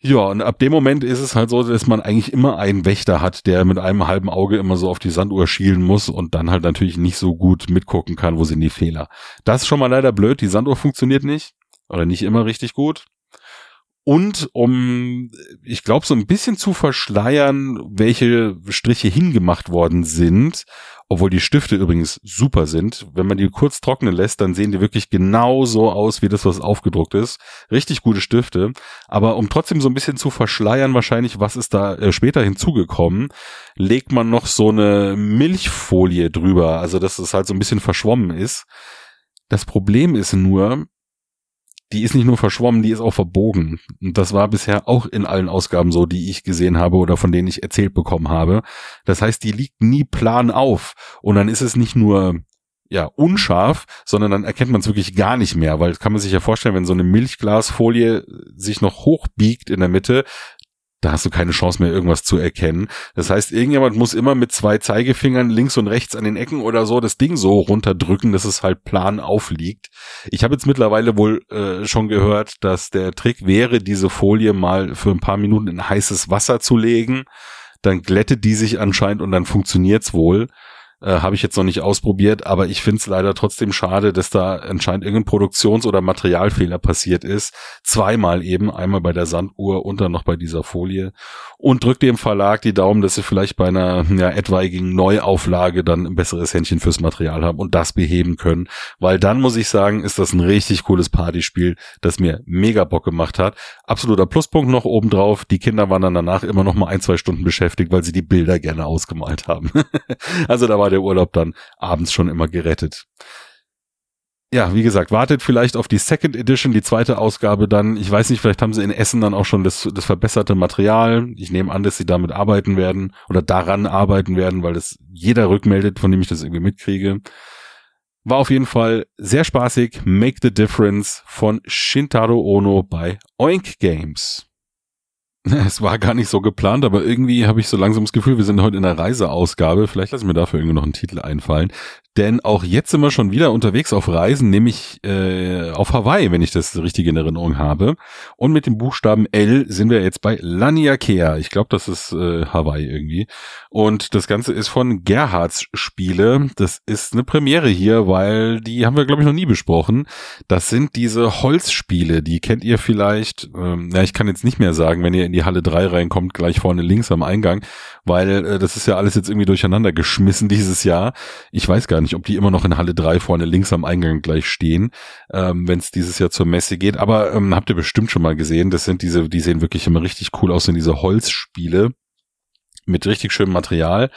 Ja, und ab dem Moment ist es halt so, dass man eigentlich immer einen Wächter hat, der mit einem halben Auge immer so auf die Sanduhr schielen muss und dann halt natürlich nicht so gut mitgucken kann, wo sind die Fehler. Das ist schon mal leider blöd, die Sanduhr funktioniert nicht oder nicht immer richtig gut und um, ich glaube, so ein bisschen zu verschleiern, welche Striche hingemacht worden sind, obwohl die Stifte übrigens super sind. Wenn man die kurz trocknen lässt, dann sehen die wirklich genau so aus, wie das, was aufgedruckt ist. Richtig gute Stifte. Aber um trotzdem so ein bisschen zu verschleiern, wahrscheinlich, was ist da äh, später hinzugekommen, legt man noch so eine Milchfolie drüber, also dass es halt so ein bisschen verschwommen ist. Das Problem ist nur, die ist nicht nur verschwommen, die ist auch verbogen. Und das war bisher auch in allen Ausgaben so, die ich gesehen habe oder von denen ich erzählt bekommen habe. Das heißt, die liegt nie plan auf. Und dann ist es nicht nur ja, unscharf, sondern dann erkennt man es wirklich gar nicht mehr, weil kann man sich ja vorstellen, wenn so eine Milchglasfolie sich noch hochbiegt in der Mitte, da hast du keine Chance mehr, irgendwas zu erkennen. Das heißt, irgendjemand muss immer mit zwei Zeigefingern links und rechts an den Ecken oder so das Ding so runterdrücken, dass es halt plan aufliegt. Ich habe jetzt mittlerweile wohl äh, schon gehört, dass der Trick wäre, diese Folie mal für ein paar Minuten in heißes Wasser zu legen. Dann glättet die sich anscheinend und dann funktioniert's wohl. Äh, Habe ich jetzt noch nicht ausprobiert, aber ich finde es leider trotzdem schade, dass da anscheinend irgendein Produktions- oder Materialfehler passiert ist. Zweimal eben, einmal bei der Sanduhr und dann noch bei dieser Folie. Und drückt dem Verlag die Daumen, dass sie vielleicht bei einer ja, etwaigen Neuauflage dann ein besseres Händchen fürs Material haben und das beheben können. Weil dann muss ich sagen, ist das ein richtig cooles Partyspiel, das mir mega Bock gemacht hat. Absoluter Pluspunkt noch obendrauf. Die Kinder waren dann danach immer noch mal ein, zwei Stunden beschäftigt, weil sie die Bilder gerne ausgemalt haben. also da war war der Urlaub dann abends schon immer gerettet. Ja, wie gesagt, wartet vielleicht auf die Second Edition, die zweite Ausgabe dann. Ich weiß nicht, vielleicht haben sie in Essen dann auch schon das, das verbesserte Material. Ich nehme an, dass sie damit arbeiten werden oder daran arbeiten werden, weil das jeder rückmeldet, von dem ich das irgendwie mitkriege. War auf jeden Fall sehr spaßig. Make the Difference von Shintaro Ono bei Oink Games. Es war gar nicht so geplant, aber irgendwie habe ich so langsam das Gefühl, wir sind heute in der Reiseausgabe. Vielleicht lasse ich mir dafür irgendwie noch einen Titel einfallen. Denn auch jetzt sind wir schon wieder unterwegs auf Reisen, nämlich äh, auf Hawaii, wenn ich das richtig in Erinnerung habe. Und mit dem Buchstaben L sind wir jetzt bei Laniakea. Ich glaube, das ist äh, Hawaii irgendwie. Und das Ganze ist von Gerhards Spiele. Das ist eine Premiere hier, weil die haben wir, glaube ich, noch nie besprochen. Das sind diese Holzspiele, die kennt ihr vielleicht, ähm, ja, ich kann jetzt nicht mehr sagen, wenn ihr in die Halle 3 reinkommt, gleich vorne links am Eingang, weil äh, das ist ja alles jetzt irgendwie durcheinander geschmissen dieses Jahr. Ich weiß gar nicht, ob die immer noch in Halle 3 vorne links am Eingang gleich stehen, ähm, wenn es dieses Jahr zur Messe geht. Aber ähm, habt ihr bestimmt schon mal gesehen, das sind diese, die sehen wirklich immer richtig cool aus, sind diese Holzspiele mit richtig schönem Material.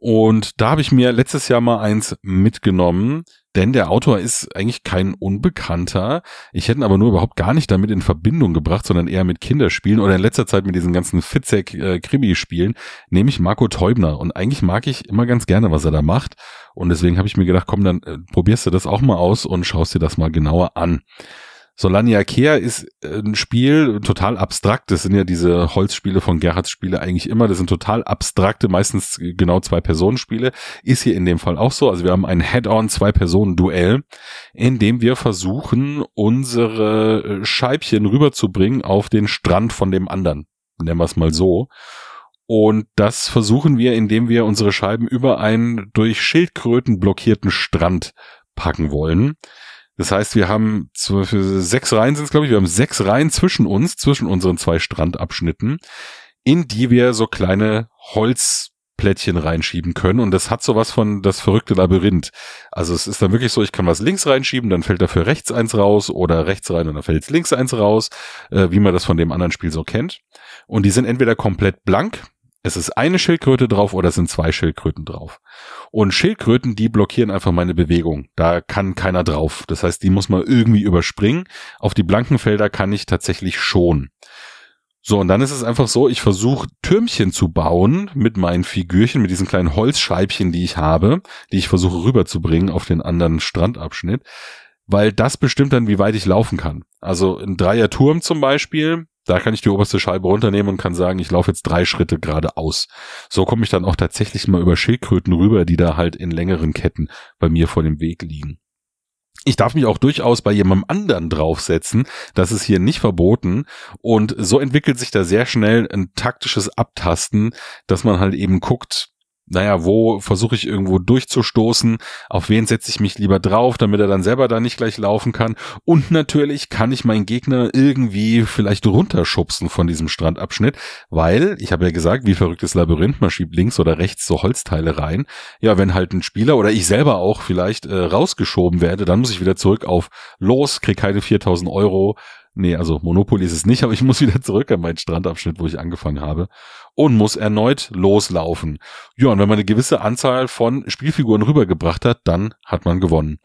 Und da habe ich mir letztes Jahr mal eins mitgenommen, denn der Autor ist eigentlich kein Unbekannter. Ich hätte ihn aber nur überhaupt gar nicht damit in Verbindung gebracht, sondern eher mit Kinderspielen oder in letzter Zeit mit diesen ganzen Fitzek-Krimi-Spielen, nämlich Marco Teubner. Und eigentlich mag ich immer ganz gerne, was er da macht. Und deswegen habe ich mir gedacht, komm, dann äh, probierst du das auch mal aus und schaust dir das mal genauer an. Solania Kea ist äh, ein Spiel total abstrakt. Das sind ja diese Holzspiele von Gerhards Spiele eigentlich immer. Das sind total abstrakte, meistens genau zwei Personen Spiele. Ist hier in dem Fall auch so. Also wir haben ein Head-on zwei Personen Duell, in dem wir versuchen, unsere äh, Scheibchen rüberzubringen auf den Strand von dem anderen. Nennen wir es mal so. Und das versuchen wir, indem wir unsere Scheiben über einen durch Schildkröten blockierten Strand packen wollen. Das heißt, wir haben sechs Reihen sind es, glaube ich, wir haben sechs Reihen zwischen uns, zwischen unseren zwei Strandabschnitten, in die wir so kleine Holzplättchen reinschieben können. Und das hat sowas von das verrückte Labyrinth. Also es ist dann wirklich so, ich kann was links reinschieben, dann fällt dafür rechts eins raus oder rechts rein und dann fällt links eins raus, äh, wie man das von dem anderen Spiel so kennt. Und die sind entweder komplett blank, es ist eine Schildkröte drauf oder es sind zwei Schildkröten drauf. Und Schildkröten, die blockieren einfach meine Bewegung. Da kann keiner drauf. Das heißt, die muss man irgendwie überspringen. Auf die blanken Felder kann ich tatsächlich schon. So, und dann ist es einfach so, ich versuche Türmchen zu bauen mit meinen Figürchen, mit diesen kleinen Holzscheibchen, die ich habe, die ich versuche rüberzubringen auf den anderen Strandabschnitt, weil das bestimmt dann, wie weit ich laufen kann. Also ein Dreierturm zum Beispiel, da kann ich die oberste Scheibe runternehmen und kann sagen, ich laufe jetzt drei Schritte geradeaus. So komme ich dann auch tatsächlich mal über Schildkröten rüber, die da halt in längeren Ketten bei mir vor dem Weg liegen. Ich darf mich auch durchaus bei jemandem anderen draufsetzen. Das ist hier nicht verboten. Und so entwickelt sich da sehr schnell ein taktisches Abtasten, dass man halt eben guckt, naja, wo versuche ich irgendwo durchzustoßen, auf wen setze ich mich lieber drauf, damit er dann selber da nicht gleich laufen kann. Und natürlich kann ich meinen Gegner irgendwie vielleicht runterschubsen von diesem Strandabschnitt, weil, ich habe ja gesagt, wie verrücktes Labyrinth, man schiebt links oder rechts so Holzteile rein. Ja, wenn halt ein Spieler oder ich selber auch vielleicht äh, rausgeschoben werde, dann muss ich wieder zurück auf los, krieg keine 4000 Euro, Nee, also Monopoly ist es nicht, aber ich muss wieder zurück an meinen Strandabschnitt, wo ich angefangen habe und muss erneut loslaufen. Ja, und wenn man eine gewisse Anzahl von Spielfiguren rübergebracht hat, dann hat man gewonnen.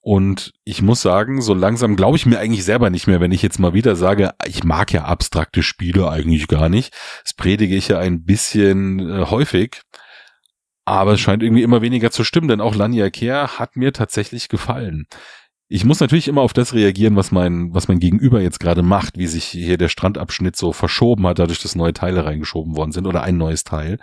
Und ich muss sagen, so langsam glaube ich mir eigentlich selber nicht mehr, wenn ich jetzt mal wieder sage, ich mag ja abstrakte Spiele eigentlich gar nicht. Das predige ich ja ein bisschen äh, häufig. Aber es scheint irgendwie immer weniger zu stimmen, denn auch Lania Care hat mir tatsächlich gefallen ich muss natürlich immer auf das reagieren, was mein, was mein Gegenüber jetzt gerade macht, wie sich hier der Strandabschnitt so verschoben hat, dadurch, dass neue Teile reingeschoben worden sind oder ein neues Teil.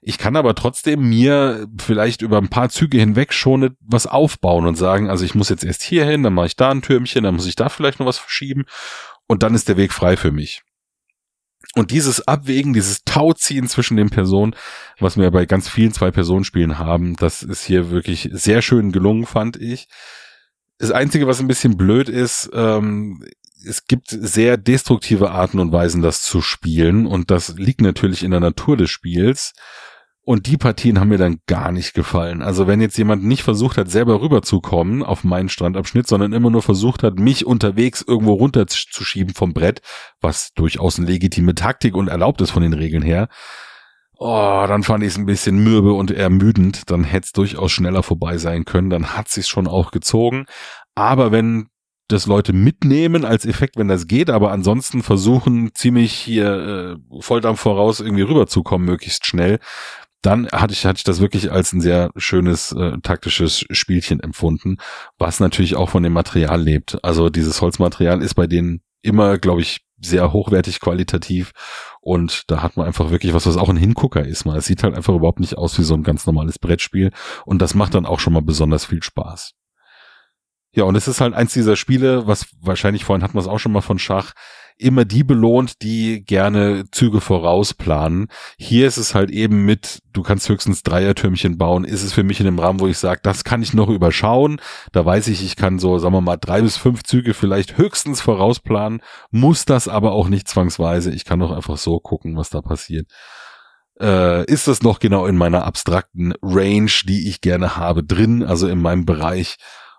Ich kann aber trotzdem mir vielleicht über ein paar Züge hinweg schon was aufbauen und sagen, also ich muss jetzt erst hier hin, dann mache ich da ein Türmchen, dann muss ich da vielleicht noch was verschieben und dann ist der Weg frei für mich. Und dieses Abwägen, dieses Tauziehen zwischen den Personen, was wir bei ganz vielen Zwei-Personen-Spielen haben, das ist hier wirklich sehr schön gelungen, fand ich. Das Einzige, was ein bisschen blöd ist, ähm, es gibt sehr destruktive Arten und Weisen, das zu spielen. Und das liegt natürlich in der Natur des Spiels. Und die Partien haben mir dann gar nicht gefallen. Also wenn jetzt jemand nicht versucht hat, selber rüberzukommen auf meinen Strandabschnitt, sondern immer nur versucht hat, mich unterwegs irgendwo runterzuschieben vom Brett, was durchaus eine legitime Taktik und erlaubt ist von den Regeln her, oh, dann fand ich es ein bisschen mürbe und ermüdend. Dann hätte es durchaus schneller vorbei sein können. Dann hat sich schon auch gezogen. Aber wenn das Leute mitnehmen als Effekt, wenn das geht, aber ansonsten versuchen ziemlich hier äh, Volldampf voraus irgendwie rüberzukommen, möglichst schnell, dann hatte ich, hatte ich das wirklich als ein sehr schönes äh, taktisches Spielchen empfunden, was natürlich auch von dem Material lebt. Also dieses Holzmaterial ist bei denen immer, glaube ich, sehr hochwertig qualitativ und da hat man einfach wirklich was, was auch ein Hingucker ist. Man, es sieht halt einfach überhaupt nicht aus wie so ein ganz normales Brettspiel und das macht dann auch schon mal besonders viel Spaß. Ja, und es ist halt eins dieser Spiele, was wahrscheinlich vorhin hatten wir es auch schon mal von Schach, immer die belohnt, die gerne Züge vorausplanen. Hier ist es halt eben mit, du kannst höchstens Dreiertürmchen bauen, ist es für mich in dem Rahmen, wo ich sage, das kann ich noch überschauen. Da weiß ich, ich kann so, sagen wir mal, drei bis fünf Züge vielleicht höchstens vorausplanen, muss das aber auch nicht zwangsweise. Ich kann doch einfach so gucken, was da passiert. Äh, ist das noch genau in meiner abstrakten Range, die ich gerne habe, drin, also in meinem Bereich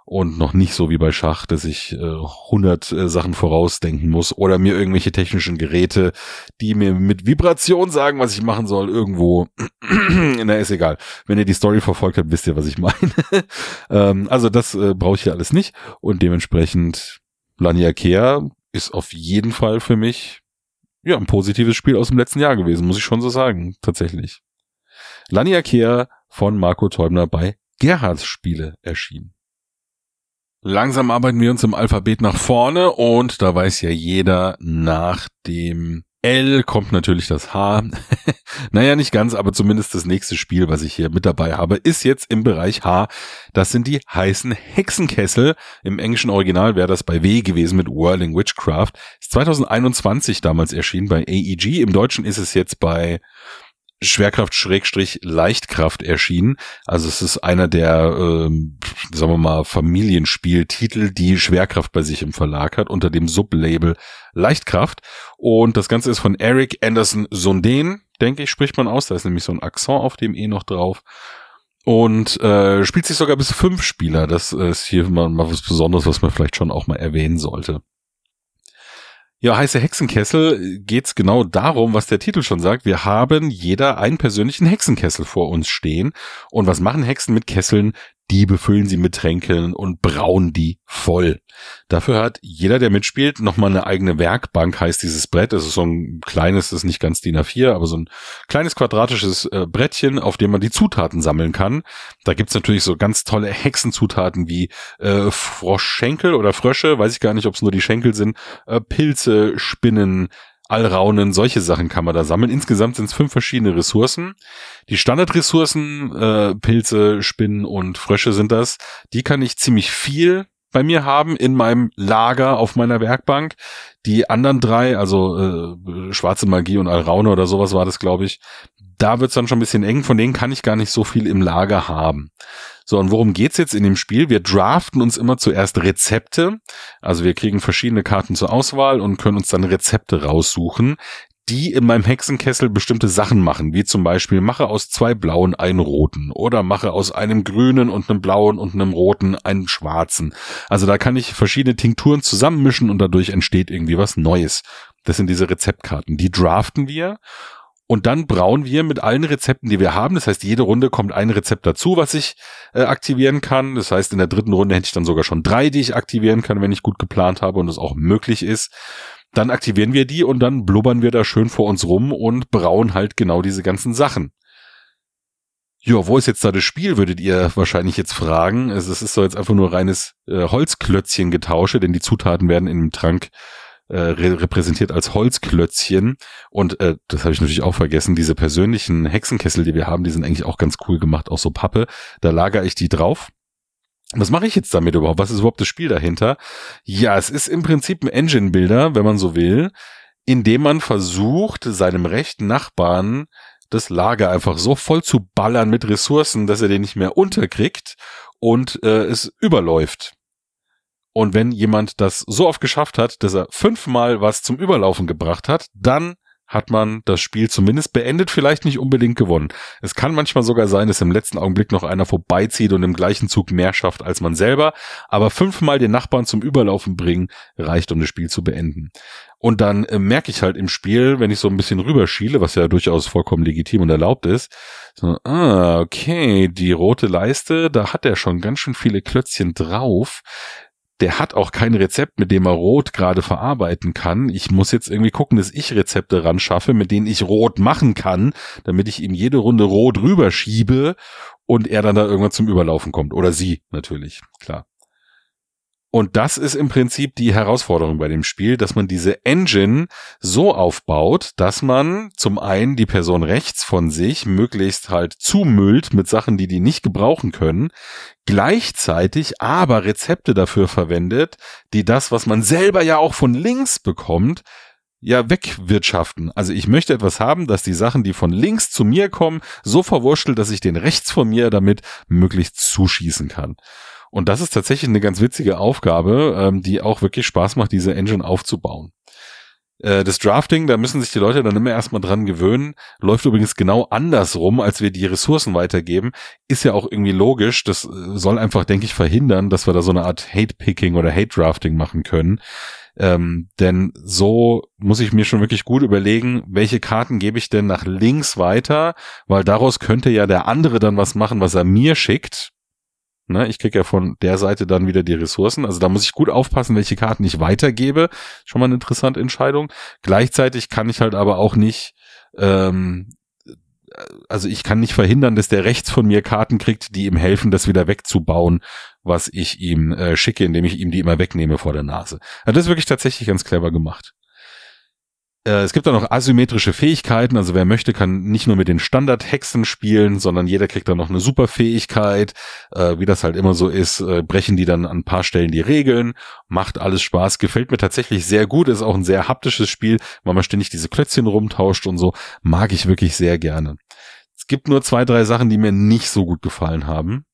und noch nicht so wie bei Schach, dass ich äh, 100 äh, Sachen vorausdenken muss oder mir irgendwelche technischen Geräte, die mir mit Vibration sagen, was ich machen soll, irgendwo, na ist egal. Wenn ihr die Story verfolgt habt, wisst ihr, was ich meine. ähm, also das äh, brauche ich hier alles nicht und dementsprechend Lania Kea ist auf jeden Fall für mich ja ein positives Spiel aus dem letzten Jahr gewesen, muss ich schon so sagen, tatsächlich. Lania Kea von Marco Teubner bei Gerhards Spiele erschienen. Langsam arbeiten wir uns im Alphabet nach vorne und da weiß ja jeder, nach dem L kommt natürlich das H. naja, nicht ganz, aber zumindest das nächste Spiel, was ich hier mit dabei habe, ist jetzt im Bereich H. Das sind die heißen Hexenkessel. Im englischen Original wäre das bei W gewesen mit Whirling Witchcraft. Ist 2021 damals erschienen bei AEG. Im Deutschen ist es jetzt bei Schwerkraft Schrägstrich Leichtkraft erschienen. Also es ist einer der, ähm, sagen wir mal, Familienspieltitel, die Schwerkraft bei sich im Verlag hat, unter dem Sublabel Leichtkraft. Und das Ganze ist von Eric Anderson Sundin, denke ich, spricht man aus. Da ist nämlich so ein Akzent auf dem E noch drauf. Und äh, spielt sich sogar bis fünf Spieler. Das ist hier mal, mal was Besonderes, was man vielleicht schon auch mal erwähnen sollte. Ja, heiße Hexenkessel geht's genau darum, was der Titel schon sagt. Wir haben jeder einen persönlichen Hexenkessel vor uns stehen. Und was machen Hexen mit Kesseln? Die befüllen sie mit Tränkeln und brauen die voll. Dafür hat jeder, der mitspielt, nochmal eine eigene Werkbank, heißt dieses Brett. Es ist so ein kleines, ist nicht ganz DIN A4, aber so ein kleines quadratisches äh, Brettchen, auf dem man die Zutaten sammeln kann. Da gibt's natürlich so ganz tolle Hexenzutaten wie äh, Froschschenkel oder Frösche, weiß ich gar nicht, ob es nur die Schenkel sind, äh, Pilze, Spinnen, Allraunen, solche Sachen kann man da sammeln. Insgesamt sind es fünf verschiedene Ressourcen. Die Standardressourcen, äh, Pilze, Spinnen und Frösche sind das. Die kann ich ziemlich viel bei mir haben in meinem Lager auf meiner Werkbank. Die anderen drei, also äh, schwarze Magie und Alraune oder sowas war das, glaube ich, da wird's dann schon ein bisschen eng. Von denen kann ich gar nicht so viel im Lager haben. So, und worum geht's jetzt in dem Spiel? Wir draften uns immer zuerst Rezepte. Also wir kriegen verschiedene Karten zur Auswahl und können uns dann Rezepte raussuchen, die in meinem Hexenkessel bestimmte Sachen machen, wie zum Beispiel mache aus zwei blauen einen roten oder mache aus einem grünen und einem blauen und einem roten einen schwarzen. Also da kann ich verschiedene Tinkturen zusammenmischen und dadurch entsteht irgendwie was Neues. Das sind diese Rezeptkarten. Die draften wir und dann brauen wir mit allen Rezepten, die wir haben. Das heißt, jede Runde kommt ein Rezept dazu, was ich äh, aktivieren kann. Das heißt, in der dritten Runde hätte ich dann sogar schon drei, die ich aktivieren kann, wenn ich gut geplant habe und es auch möglich ist. Dann aktivieren wir die und dann blubbern wir da schön vor uns rum und brauen halt genau diese ganzen Sachen. Ja, wo ist jetzt da das Spiel, würdet ihr wahrscheinlich jetzt fragen. Es ist so jetzt einfach nur reines äh, Holzklötzchen getausche, denn die Zutaten werden in dem Trank äh, repräsentiert als Holzklötzchen. Und äh, das habe ich natürlich auch vergessen, diese persönlichen Hexenkessel, die wir haben, die sind eigentlich auch ganz cool gemacht, auch so Pappe. Da lagere ich die drauf. Was mache ich jetzt damit überhaupt? Was ist überhaupt das Spiel dahinter? Ja, es ist im Prinzip ein Engine-Builder, wenn man so will, indem man versucht, seinem rechten Nachbarn das Lager einfach so voll zu ballern mit Ressourcen, dass er den nicht mehr unterkriegt und äh, es überläuft. Und wenn jemand das so oft geschafft hat, dass er fünfmal was zum Überlaufen gebracht hat, dann hat man das Spiel zumindest beendet, vielleicht nicht unbedingt gewonnen. Es kann manchmal sogar sein, dass im letzten Augenblick noch einer vorbeizieht und im gleichen Zug mehr schafft als man selber, aber fünfmal den Nachbarn zum Überlaufen bringen reicht, um das Spiel zu beenden. Und dann äh, merke ich halt im Spiel, wenn ich so ein bisschen rüberschiele, was ja durchaus vollkommen legitim und erlaubt ist, so, ah, okay, die rote Leiste, da hat er schon ganz schön viele Klötzchen drauf der hat auch kein Rezept, mit dem er Rot gerade verarbeiten kann. Ich muss jetzt irgendwie gucken, dass ich Rezepte ran schaffe, mit denen ich Rot machen kann, damit ich ihm jede Runde Rot rüberschiebe und er dann da irgendwann zum Überlaufen kommt. Oder sie, natürlich, klar. Und das ist im Prinzip die Herausforderung bei dem Spiel, dass man diese Engine so aufbaut, dass man zum einen die Person rechts von sich möglichst halt zumüllt mit Sachen, die die nicht gebrauchen können, gleichzeitig aber Rezepte dafür verwendet, die das, was man selber ja auch von links bekommt, ja wegwirtschaften. Also ich möchte etwas haben, dass die Sachen, die von links zu mir kommen, so verwurschtelt, dass ich den rechts von mir damit möglichst zuschießen kann. Und das ist tatsächlich eine ganz witzige Aufgabe, ähm, die auch wirklich Spaß macht, diese Engine aufzubauen. Äh, das Drafting, da müssen sich die Leute dann immer erstmal dran gewöhnen, läuft übrigens genau andersrum, als wir die Ressourcen weitergeben. Ist ja auch irgendwie logisch. Das äh, soll einfach, denke ich, verhindern, dass wir da so eine Art Hate-Picking oder Hate-Drafting machen können. Ähm, denn so muss ich mir schon wirklich gut überlegen, welche Karten gebe ich denn nach links weiter, weil daraus könnte ja der andere dann was machen, was er mir schickt. Ne, ich krieg ja von der Seite dann wieder die Ressourcen. Also da muss ich gut aufpassen, welche Karten ich weitergebe. Schon mal eine interessante Entscheidung. Gleichzeitig kann ich halt aber auch nicht, ähm, also ich kann nicht verhindern, dass der rechts von mir Karten kriegt, die ihm helfen, das wieder wegzubauen, was ich ihm äh, schicke, indem ich ihm die immer wegnehme vor der Nase. Also das ist wirklich tatsächlich ganz clever gemacht. Äh, es gibt auch noch asymmetrische Fähigkeiten, also wer möchte, kann nicht nur mit den Standard-Hexen spielen, sondern jeder kriegt dann noch eine Superfähigkeit. Äh, wie das halt immer so ist, äh, brechen die dann an ein paar Stellen die Regeln, macht alles Spaß, gefällt mir tatsächlich sehr gut, ist auch ein sehr haptisches Spiel, weil man ständig diese Klötzchen rumtauscht und so, mag ich wirklich sehr gerne. Es gibt nur zwei, drei Sachen, die mir nicht so gut gefallen haben.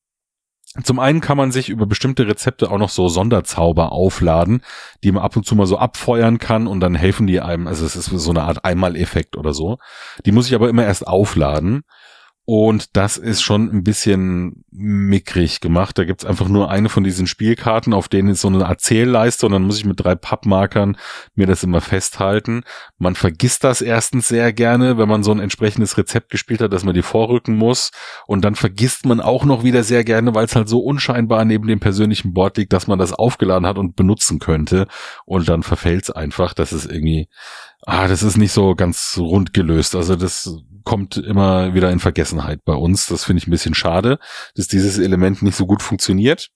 Zum einen kann man sich über bestimmte Rezepte auch noch so Sonderzauber aufladen, die man ab und zu mal so abfeuern kann und dann helfen die einem, also es ist so eine Art Einmaleffekt oder so. Die muss ich aber immer erst aufladen und das ist schon ein bisschen mickrig gemacht. Da gibt's einfach nur eine von diesen Spielkarten, auf denen ist so eine Erzählleiste und dann muss ich mit drei Pappmarkern mir das immer festhalten. Man vergisst das erstens sehr gerne, wenn man so ein entsprechendes Rezept gespielt hat, dass man die vorrücken muss. Und dann vergisst man auch noch wieder sehr gerne, weil es halt so unscheinbar neben dem persönlichen Board liegt, dass man das aufgeladen hat und benutzen könnte. Und dann verfällt's einfach. Das ist irgendwie, ah, das ist nicht so ganz rund gelöst. Also das kommt immer wieder in Vergessenheit bei uns. Das finde ich ein bisschen schade, dass dieses Element nicht so gut funktioniert.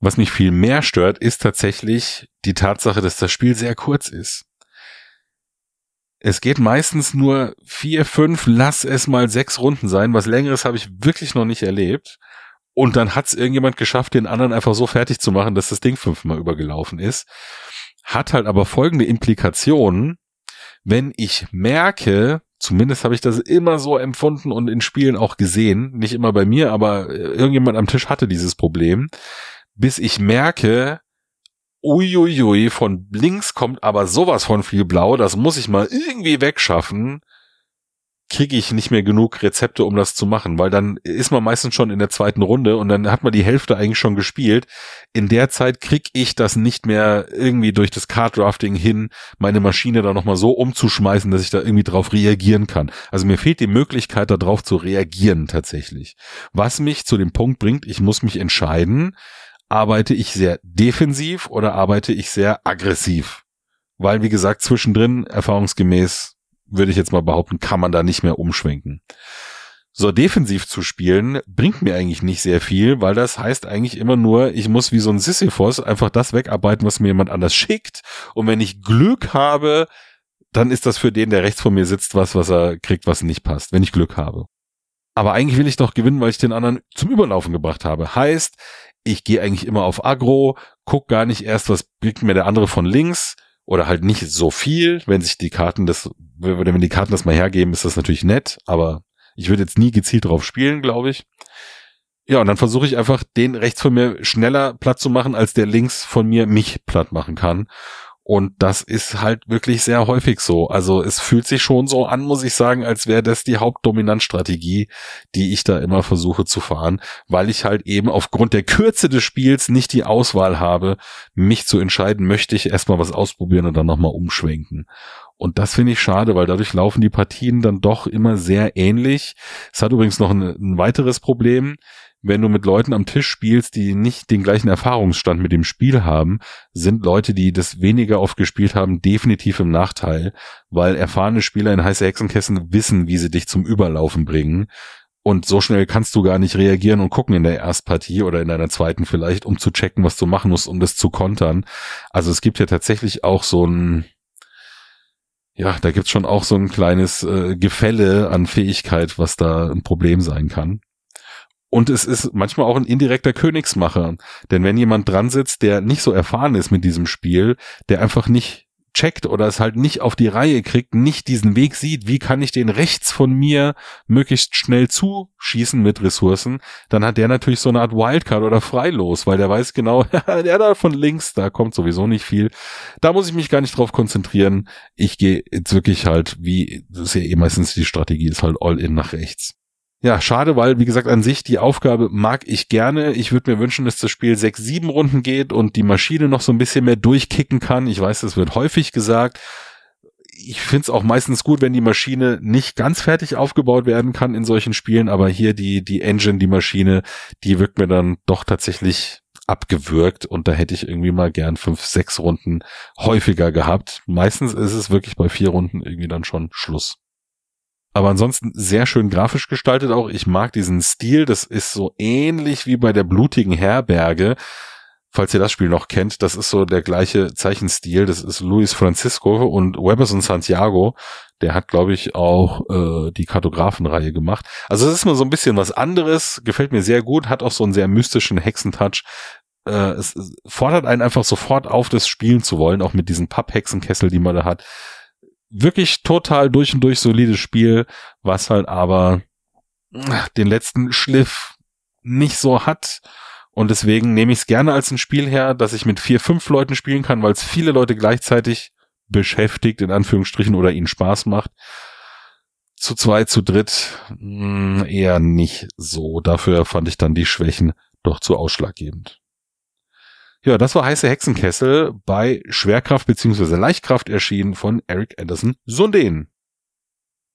Was mich viel mehr stört, ist tatsächlich die Tatsache, dass das Spiel sehr kurz ist. Es geht meistens nur vier, fünf, lass es mal sechs Runden sein. Was längeres habe ich wirklich noch nicht erlebt. Und dann hat es irgendjemand geschafft, den anderen einfach so fertig zu machen, dass das Ding fünfmal übergelaufen ist. Hat halt aber folgende Implikationen. Wenn ich merke, Zumindest habe ich das immer so empfunden und in Spielen auch gesehen. Nicht immer bei mir, aber irgendjemand am Tisch hatte dieses Problem. Bis ich merke, uiuiui, von links kommt aber sowas von viel Blau, das muss ich mal irgendwie wegschaffen kriege ich nicht mehr genug Rezepte, um das zu machen, weil dann ist man meistens schon in der zweiten Runde und dann hat man die Hälfte eigentlich schon gespielt. In der Zeit kriege ich das nicht mehr irgendwie durch das Card Drafting hin, meine Maschine da nochmal so umzuschmeißen, dass ich da irgendwie drauf reagieren kann. Also mir fehlt die Möglichkeit, darauf zu reagieren tatsächlich. Was mich zu dem Punkt bringt, ich muss mich entscheiden, arbeite ich sehr defensiv oder arbeite ich sehr aggressiv? Weil, wie gesagt, zwischendrin erfahrungsgemäß würde ich jetzt mal behaupten, kann man da nicht mehr umschwenken. So defensiv zu spielen, bringt mir eigentlich nicht sehr viel, weil das heißt eigentlich immer nur, ich muss wie so ein Sisyphos einfach das wegarbeiten, was mir jemand anders schickt. Und wenn ich Glück habe, dann ist das für den, der rechts von mir sitzt, was, was er kriegt, was nicht passt, wenn ich Glück habe. Aber eigentlich will ich doch gewinnen, weil ich den anderen zum Überlaufen gebracht habe. Heißt, ich gehe eigentlich immer auf Agro, guck gar nicht erst, was bringt mir der andere von links, oder halt nicht so viel. Wenn sich die Karten das, wenn die Karten das mal hergeben, ist das natürlich nett, aber ich würde jetzt nie gezielt drauf spielen, glaube ich. Ja, und dann versuche ich einfach, den rechts von mir schneller platt zu machen, als der links von mir mich platt machen kann. Und das ist halt wirklich sehr häufig so. Also es fühlt sich schon so an, muss ich sagen, als wäre das die Hauptdominanzstrategie, die ich da immer versuche zu fahren, weil ich halt eben aufgrund der Kürze des Spiels nicht die Auswahl habe, mich zu entscheiden, möchte ich erstmal was ausprobieren und dann nochmal umschwenken. Und das finde ich schade, weil dadurch laufen die Partien dann doch immer sehr ähnlich. Es hat übrigens noch ein, ein weiteres Problem wenn du mit Leuten am Tisch spielst, die nicht den gleichen Erfahrungsstand mit dem Spiel haben, sind Leute, die das weniger oft gespielt haben, definitiv im Nachteil, weil erfahrene Spieler in heiße Hexenkästen wissen, wie sie dich zum Überlaufen bringen. Und so schnell kannst du gar nicht reagieren und gucken in der Erstpartie oder in deiner zweiten vielleicht, um zu checken, was du machen musst, um das zu kontern. Also es gibt ja tatsächlich auch so ein, ja, da gibt's schon auch so ein kleines äh, Gefälle an Fähigkeit, was da ein Problem sein kann. Und es ist manchmal auch ein indirekter Königsmacher. Denn wenn jemand dran sitzt, der nicht so erfahren ist mit diesem Spiel, der einfach nicht checkt oder es halt nicht auf die Reihe kriegt, nicht diesen Weg sieht, wie kann ich den rechts von mir möglichst schnell zuschießen mit Ressourcen, dann hat der natürlich so eine Art Wildcard oder Freilos, weil der weiß genau, der da von links, da kommt sowieso nicht viel. Da muss ich mich gar nicht drauf konzentrieren. Ich gehe jetzt wirklich halt, wie, das ist ja eh meistens die Strategie, ist halt all in nach rechts. Ja, schade, weil, wie gesagt, an sich die Aufgabe mag ich gerne. Ich würde mir wünschen, dass das Spiel sechs, sieben Runden geht und die Maschine noch so ein bisschen mehr durchkicken kann. Ich weiß, das wird häufig gesagt. Ich finde es auch meistens gut, wenn die Maschine nicht ganz fertig aufgebaut werden kann in solchen Spielen, aber hier die, die Engine, die Maschine, die wirkt mir dann doch tatsächlich abgewürgt und da hätte ich irgendwie mal gern fünf, sechs Runden häufiger gehabt. Meistens ist es wirklich bei vier Runden irgendwie dann schon Schluss. Aber ansonsten sehr schön grafisch gestaltet auch. Ich mag diesen Stil. Das ist so ähnlich wie bei der blutigen Herberge. Falls ihr das Spiel noch kennt, das ist so der gleiche Zeichenstil. Das ist Luis Francisco und Weberson Santiago. Der hat, glaube ich, auch äh, die Kartografenreihe gemacht. Also es ist mal so ein bisschen was anderes. Gefällt mir sehr gut. Hat auch so einen sehr mystischen Hexentouch. Äh, es, es fordert einen einfach sofort auf, das spielen zu wollen. Auch mit diesen Papphexenkessel, die man da hat wirklich total durch und durch solides Spiel, was halt aber den letzten Schliff nicht so hat. Und deswegen nehme ich es gerne als ein Spiel her, dass ich mit vier, fünf Leuten spielen kann, weil es viele Leute gleichzeitig beschäftigt, in Anführungsstrichen, oder ihnen Spaß macht. Zu zweit, zu dritt mh, eher nicht so. Dafür fand ich dann die Schwächen doch zu ausschlaggebend. Ja, das war heiße Hexenkessel bei Schwerkraft bzw. Leichtkraft erschienen von Eric Anderson Sundin.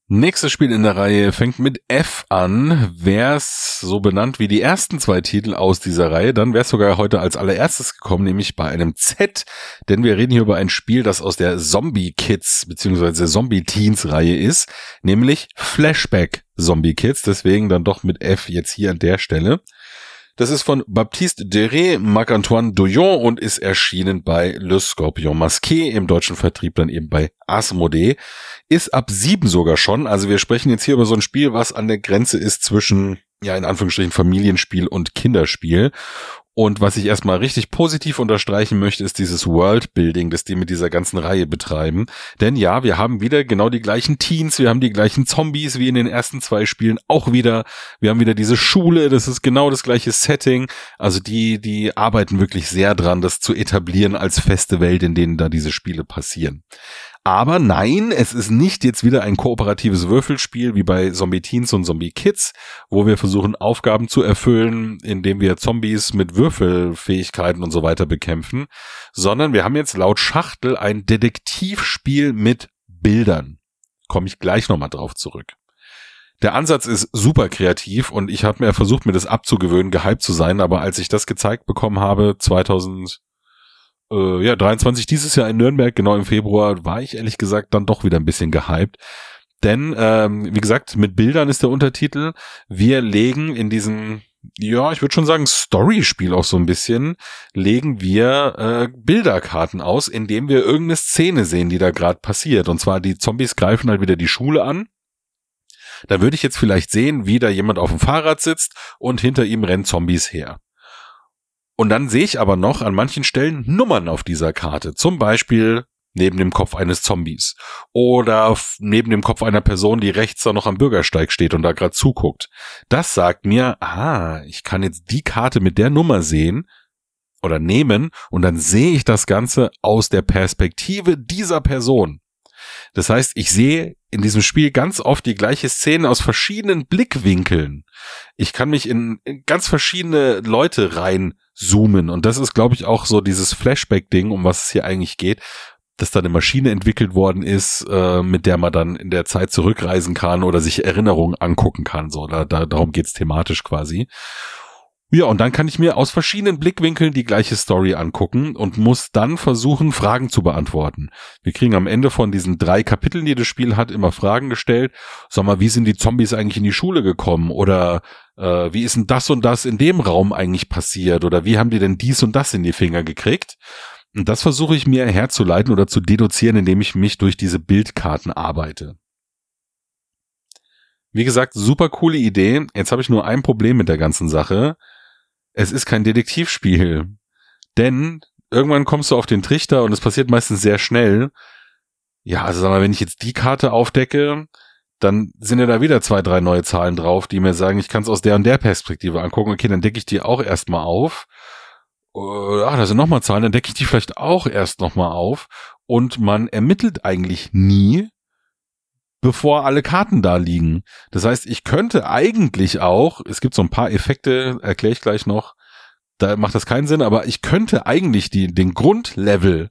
Nächstes Spiel in der Reihe fängt mit F an. Wär's so benannt wie die ersten zwei Titel aus dieser Reihe, dann wär's sogar heute als allererstes gekommen, nämlich bei einem Z, denn wir reden hier über ein Spiel, das aus der Zombie Kids bzw. Zombie Teens Reihe ist, nämlich Flashback Zombie Kids, deswegen dann doch mit F jetzt hier an der Stelle. Das ist von Baptiste Deré, Marc-Antoine Douillon und ist erschienen bei Le Scorpion Masqué, im deutschen Vertrieb dann eben bei Asmodee. Ist ab sieben sogar schon, also wir sprechen jetzt hier über so ein Spiel, was an der Grenze ist zwischen, ja, in Anführungsstrichen Familienspiel und Kinderspiel. Und was ich erstmal richtig positiv unterstreichen möchte, ist dieses Worldbuilding, das die mit dieser ganzen Reihe betreiben. Denn ja, wir haben wieder genau die gleichen Teens, wir haben die gleichen Zombies wie in den ersten zwei Spielen auch wieder. Wir haben wieder diese Schule, das ist genau das gleiche Setting. Also die, die arbeiten wirklich sehr dran, das zu etablieren als feste Welt, in denen da diese Spiele passieren. Aber nein, es ist nicht jetzt wieder ein kooperatives Würfelspiel wie bei Zombie Teens und Zombie Kids, wo wir versuchen Aufgaben zu erfüllen, indem wir Zombies mit Würfelfähigkeiten und so weiter bekämpfen, sondern wir haben jetzt laut Schachtel ein Detektivspiel mit Bildern. Komme ich gleich nochmal drauf zurück. Der Ansatz ist super kreativ und ich habe mir versucht, mir das abzugewöhnen, gehypt zu sein, aber als ich das gezeigt bekommen habe, 2000 äh, ja, 23 dieses Jahr in Nürnberg, genau im Februar, war ich ehrlich gesagt dann doch wieder ein bisschen gehypt. Denn, ähm, wie gesagt, mit Bildern ist der Untertitel. Wir legen in diesem, ja, ich würde schon sagen, Story-Spiel auch so ein bisschen, legen wir äh, Bilderkarten aus, indem wir irgendeine Szene sehen, die da gerade passiert. Und zwar die Zombies greifen halt wieder die Schule an. Da würde ich jetzt vielleicht sehen, wie da jemand auf dem Fahrrad sitzt und hinter ihm rennen Zombies her. Und dann sehe ich aber noch an manchen Stellen Nummern auf dieser Karte. Zum Beispiel neben dem Kopf eines Zombies oder neben dem Kopf einer Person, die rechts da noch am Bürgersteig steht und da gerade zuguckt. Das sagt mir, ah, ich kann jetzt die Karte mit der Nummer sehen oder nehmen und dann sehe ich das Ganze aus der Perspektive dieser Person. Das heißt, ich sehe in diesem Spiel ganz oft die gleiche Szene aus verschiedenen Blickwinkeln. Ich kann mich in ganz verschiedene Leute rein zoomen. Und das ist, glaube ich, auch so dieses Flashback-Ding, um was es hier eigentlich geht, dass da eine Maschine entwickelt worden ist, äh, mit der man dann in der Zeit zurückreisen kann oder sich Erinnerungen angucken kann. So, da, da, darum geht's thematisch quasi. Ja, und dann kann ich mir aus verschiedenen Blickwinkeln die gleiche Story angucken und muss dann versuchen, Fragen zu beantworten. Wir kriegen am Ende von diesen drei Kapiteln, die das Spiel hat, immer Fragen gestellt. Sag mal, wie sind die Zombies eigentlich in die Schule gekommen? Oder äh, wie ist denn das und das in dem Raum eigentlich passiert? Oder wie haben die denn dies und das in die Finger gekriegt? Und das versuche ich mir herzuleiten oder zu deduzieren, indem ich mich durch diese Bildkarten arbeite. Wie gesagt, super coole Idee. Jetzt habe ich nur ein Problem mit der ganzen Sache es ist kein Detektivspiel. Denn irgendwann kommst du auf den Trichter und es passiert meistens sehr schnell. Ja, also sag mal, wenn ich jetzt die Karte aufdecke, dann sind ja da wieder zwei, drei neue Zahlen drauf, die mir sagen, ich kann es aus der und der Perspektive angucken. Okay, dann decke ich die auch erstmal auf. Äh, da sind nochmal Zahlen, dann decke ich die vielleicht auch erst nochmal auf. Und man ermittelt eigentlich nie, bevor alle Karten da liegen. Das heißt, ich könnte eigentlich auch, es gibt so ein paar Effekte, erkläre ich gleich noch, da macht das keinen Sinn, aber ich könnte eigentlich die, den Grundlevel,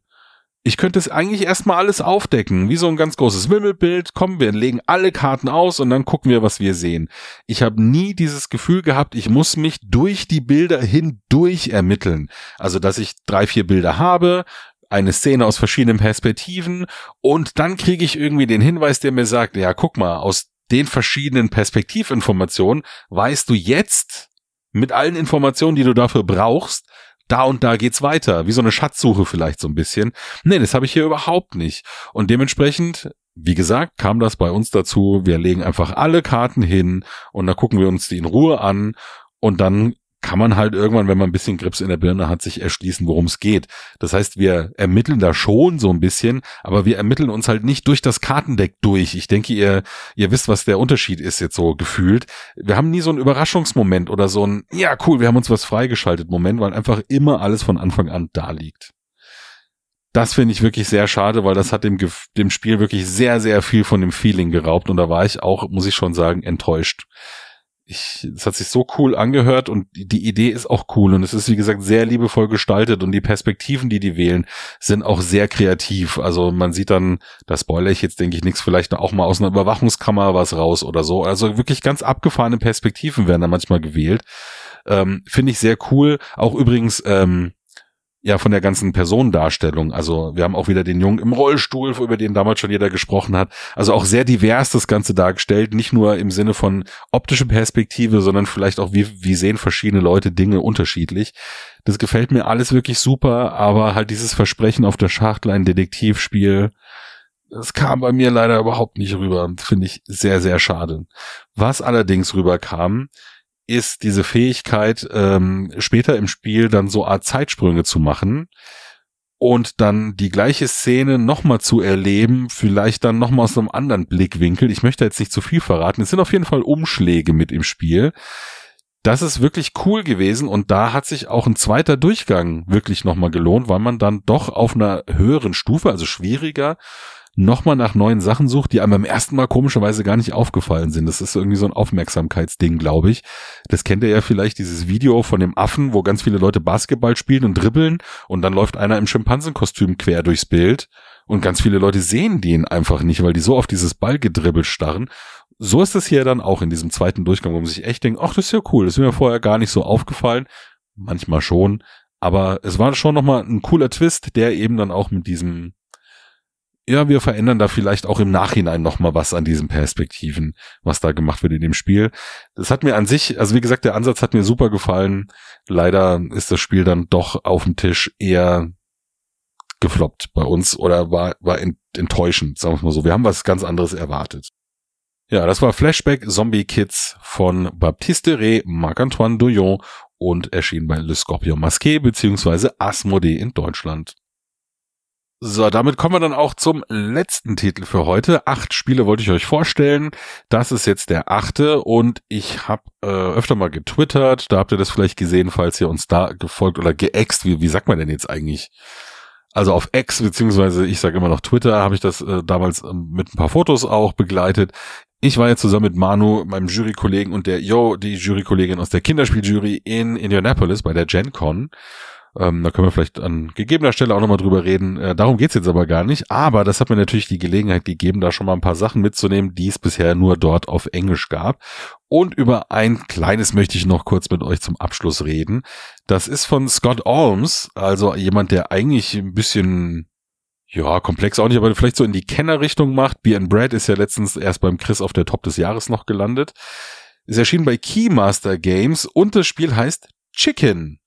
ich könnte es eigentlich erstmal alles aufdecken, wie so ein ganz großes Wimmelbild. Kommen wir legen alle Karten aus und dann gucken wir, was wir sehen. Ich habe nie dieses Gefühl gehabt, ich muss mich durch die Bilder hindurch ermitteln. Also, dass ich drei, vier Bilder habe, eine Szene aus verschiedenen Perspektiven und dann kriege ich irgendwie den Hinweis, der mir sagt, ja, guck mal, aus den verschiedenen Perspektivinformationen weißt du jetzt mit allen Informationen, die du dafür brauchst, da und da geht's weiter, wie so eine Schatzsuche vielleicht so ein bisschen. Nee, das habe ich hier überhaupt nicht. Und dementsprechend, wie gesagt, kam das bei uns dazu, wir legen einfach alle Karten hin und dann gucken wir uns die in Ruhe an und dann kann man halt irgendwann, wenn man ein bisschen Grips in der Birne hat, sich erschließen, worum es geht. Das heißt, wir ermitteln da schon so ein bisschen, aber wir ermitteln uns halt nicht durch das Kartendeck durch. Ich denke, ihr, ihr wisst, was der Unterschied ist jetzt so gefühlt. Wir haben nie so einen Überraschungsmoment oder so ein, ja cool, wir haben uns was freigeschaltet Moment, weil einfach immer alles von Anfang an da liegt. Das finde ich wirklich sehr schade, weil das hat dem, dem Spiel wirklich sehr, sehr viel von dem Feeling geraubt und da war ich auch, muss ich schon sagen, enttäuscht ich, es hat sich so cool angehört und die Idee ist auch cool und es ist, wie gesagt, sehr liebevoll gestaltet und die Perspektiven, die die wählen, sind auch sehr kreativ. Also man sieht dann, da spoilere ich jetzt, denke ich, nichts, vielleicht auch mal aus einer Überwachungskammer was raus oder so. Also wirklich ganz abgefahrene Perspektiven werden da manchmal gewählt. Ähm, Finde ich sehr cool. Auch übrigens, ähm, ja von der ganzen Personendarstellung. Also wir haben auch wieder den Jungen im Rollstuhl, über den damals schon jeder gesprochen hat. Also auch sehr divers das Ganze dargestellt, nicht nur im Sinne von optische Perspektive, sondern vielleicht auch wie, wie sehen verschiedene Leute Dinge unterschiedlich. Das gefällt mir alles wirklich super, aber halt dieses Versprechen auf der Schachtel ein Detektivspiel, das kam bei mir leider überhaupt nicht rüber. Finde ich sehr, sehr schade. Was allerdings rüberkam, ist diese Fähigkeit, ähm, später im Spiel dann so Art Zeitsprünge zu machen und dann die gleiche Szene nochmal zu erleben, vielleicht dann nochmal aus einem anderen Blickwinkel. Ich möchte jetzt nicht zu viel verraten. Es sind auf jeden Fall Umschläge mit im Spiel. Das ist wirklich cool gewesen und da hat sich auch ein zweiter Durchgang wirklich nochmal gelohnt, weil man dann doch auf einer höheren Stufe, also schwieriger, nochmal nach neuen Sachen sucht, die einem beim ersten Mal komischerweise gar nicht aufgefallen sind. Das ist irgendwie so ein Aufmerksamkeitsding, glaube ich. Das kennt ihr ja vielleicht, dieses Video von dem Affen, wo ganz viele Leute Basketball spielen und dribbeln und dann läuft einer im Schimpansenkostüm quer durchs Bild und ganz viele Leute sehen den einfach nicht, weil die so auf dieses Ballgedribbel starren. So ist es hier dann auch in diesem zweiten Durchgang, wo man sich echt denkt, ach, das ist ja cool, das ist mir vorher gar nicht so aufgefallen. Manchmal schon, aber es war schon nochmal ein cooler Twist, der eben dann auch mit diesem ja, wir verändern da vielleicht auch im Nachhinein nochmal was an diesen Perspektiven, was da gemacht wird in dem Spiel. Das hat mir an sich, also wie gesagt, der Ansatz hat mir super gefallen. Leider ist das Spiel dann doch auf dem Tisch eher gefloppt bei uns oder war, war enttäuschend, sagen wir mal so. Wir haben was ganz anderes erwartet. Ja, das war Flashback Zombie Kids von Baptiste Ré, Marc-Antoine Douillon und erschien bei Le Scorpion Masqué beziehungsweise Asmodee in Deutschland. So, damit kommen wir dann auch zum letzten Titel für heute. Acht Spiele wollte ich euch vorstellen. Das ist jetzt der achte und ich habe äh, öfter mal getwittert. Da habt ihr das vielleicht gesehen, falls ihr uns da gefolgt oder geäxt. Wie, wie sagt man denn jetzt eigentlich? Also auf X, beziehungsweise ich sage immer noch Twitter, habe ich das äh, damals äh, mit ein paar Fotos auch begleitet. Ich war jetzt zusammen mit Manu, meinem Jurykollegen und der Yo, die Jurykollegin aus der Kinderspieljury in Indianapolis bei der Gen Con Ähm, da können wir vielleicht an gegebener Stelle auch nochmal drüber reden. Äh, darum geht's jetzt aber gar nicht. Aber das hat mir natürlich die Gelegenheit gegeben, da schon mal ein paar Sachen mitzunehmen, die es bisher nur dort auf Englisch gab. Und über ein kleines möchte ich noch kurz mit euch zum Abschluss reden. Das ist von Scott Alms, also jemand, der eigentlich ein bisschen ja, komplex auch nicht, aber vielleicht so in die Kennerrichtung macht. Beer and Bread ist ja letztens erst beim Chris auf der Top des Jahres noch gelandet. Ist erschienen bei Keymaster Games und das Spiel heißt Chicken.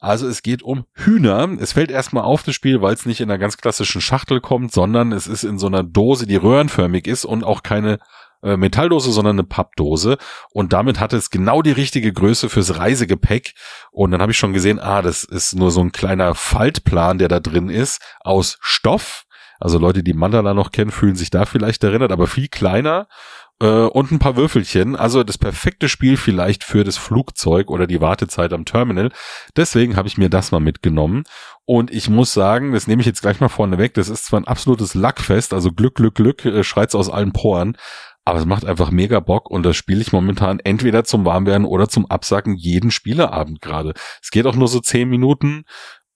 Also es geht um Hühner. Es fällt erstmal auf das Spiel, weil es nicht in einer ganz klassischen Schachtel kommt, sondern es ist in so einer Dose, die röhrenförmig ist und auch keine äh, Metalldose, sondern eine Pappdose. Und damit hatte es genau die richtige Größe fürs Reisegepäck. Und dann habe ich schon gesehen, ah, das ist nur so ein kleiner Faltplan, der da drin ist, aus Stoff. Also Leute, die Mandala noch kennen, fühlen sich da vielleicht erinnert, aber viel kleiner und ein paar Würfelchen. Also das perfekte Spiel vielleicht für das Flugzeug oder die Wartezeit am Terminal. Deswegen habe ich mir das mal mitgenommen. Und ich muss sagen, das nehme ich jetzt gleich mal vorne weg. Das ist zwar ein absolutes Lackfest, also Glück, Glück, Glück, äh, schreit's aus allen Poren. Aber es macht einfach mega Bock und das spiele ich momentan entweder zum Warmwerden oder zum Absacken jeden Spieleabend gerade. Es geht auch nur so zehn Minuten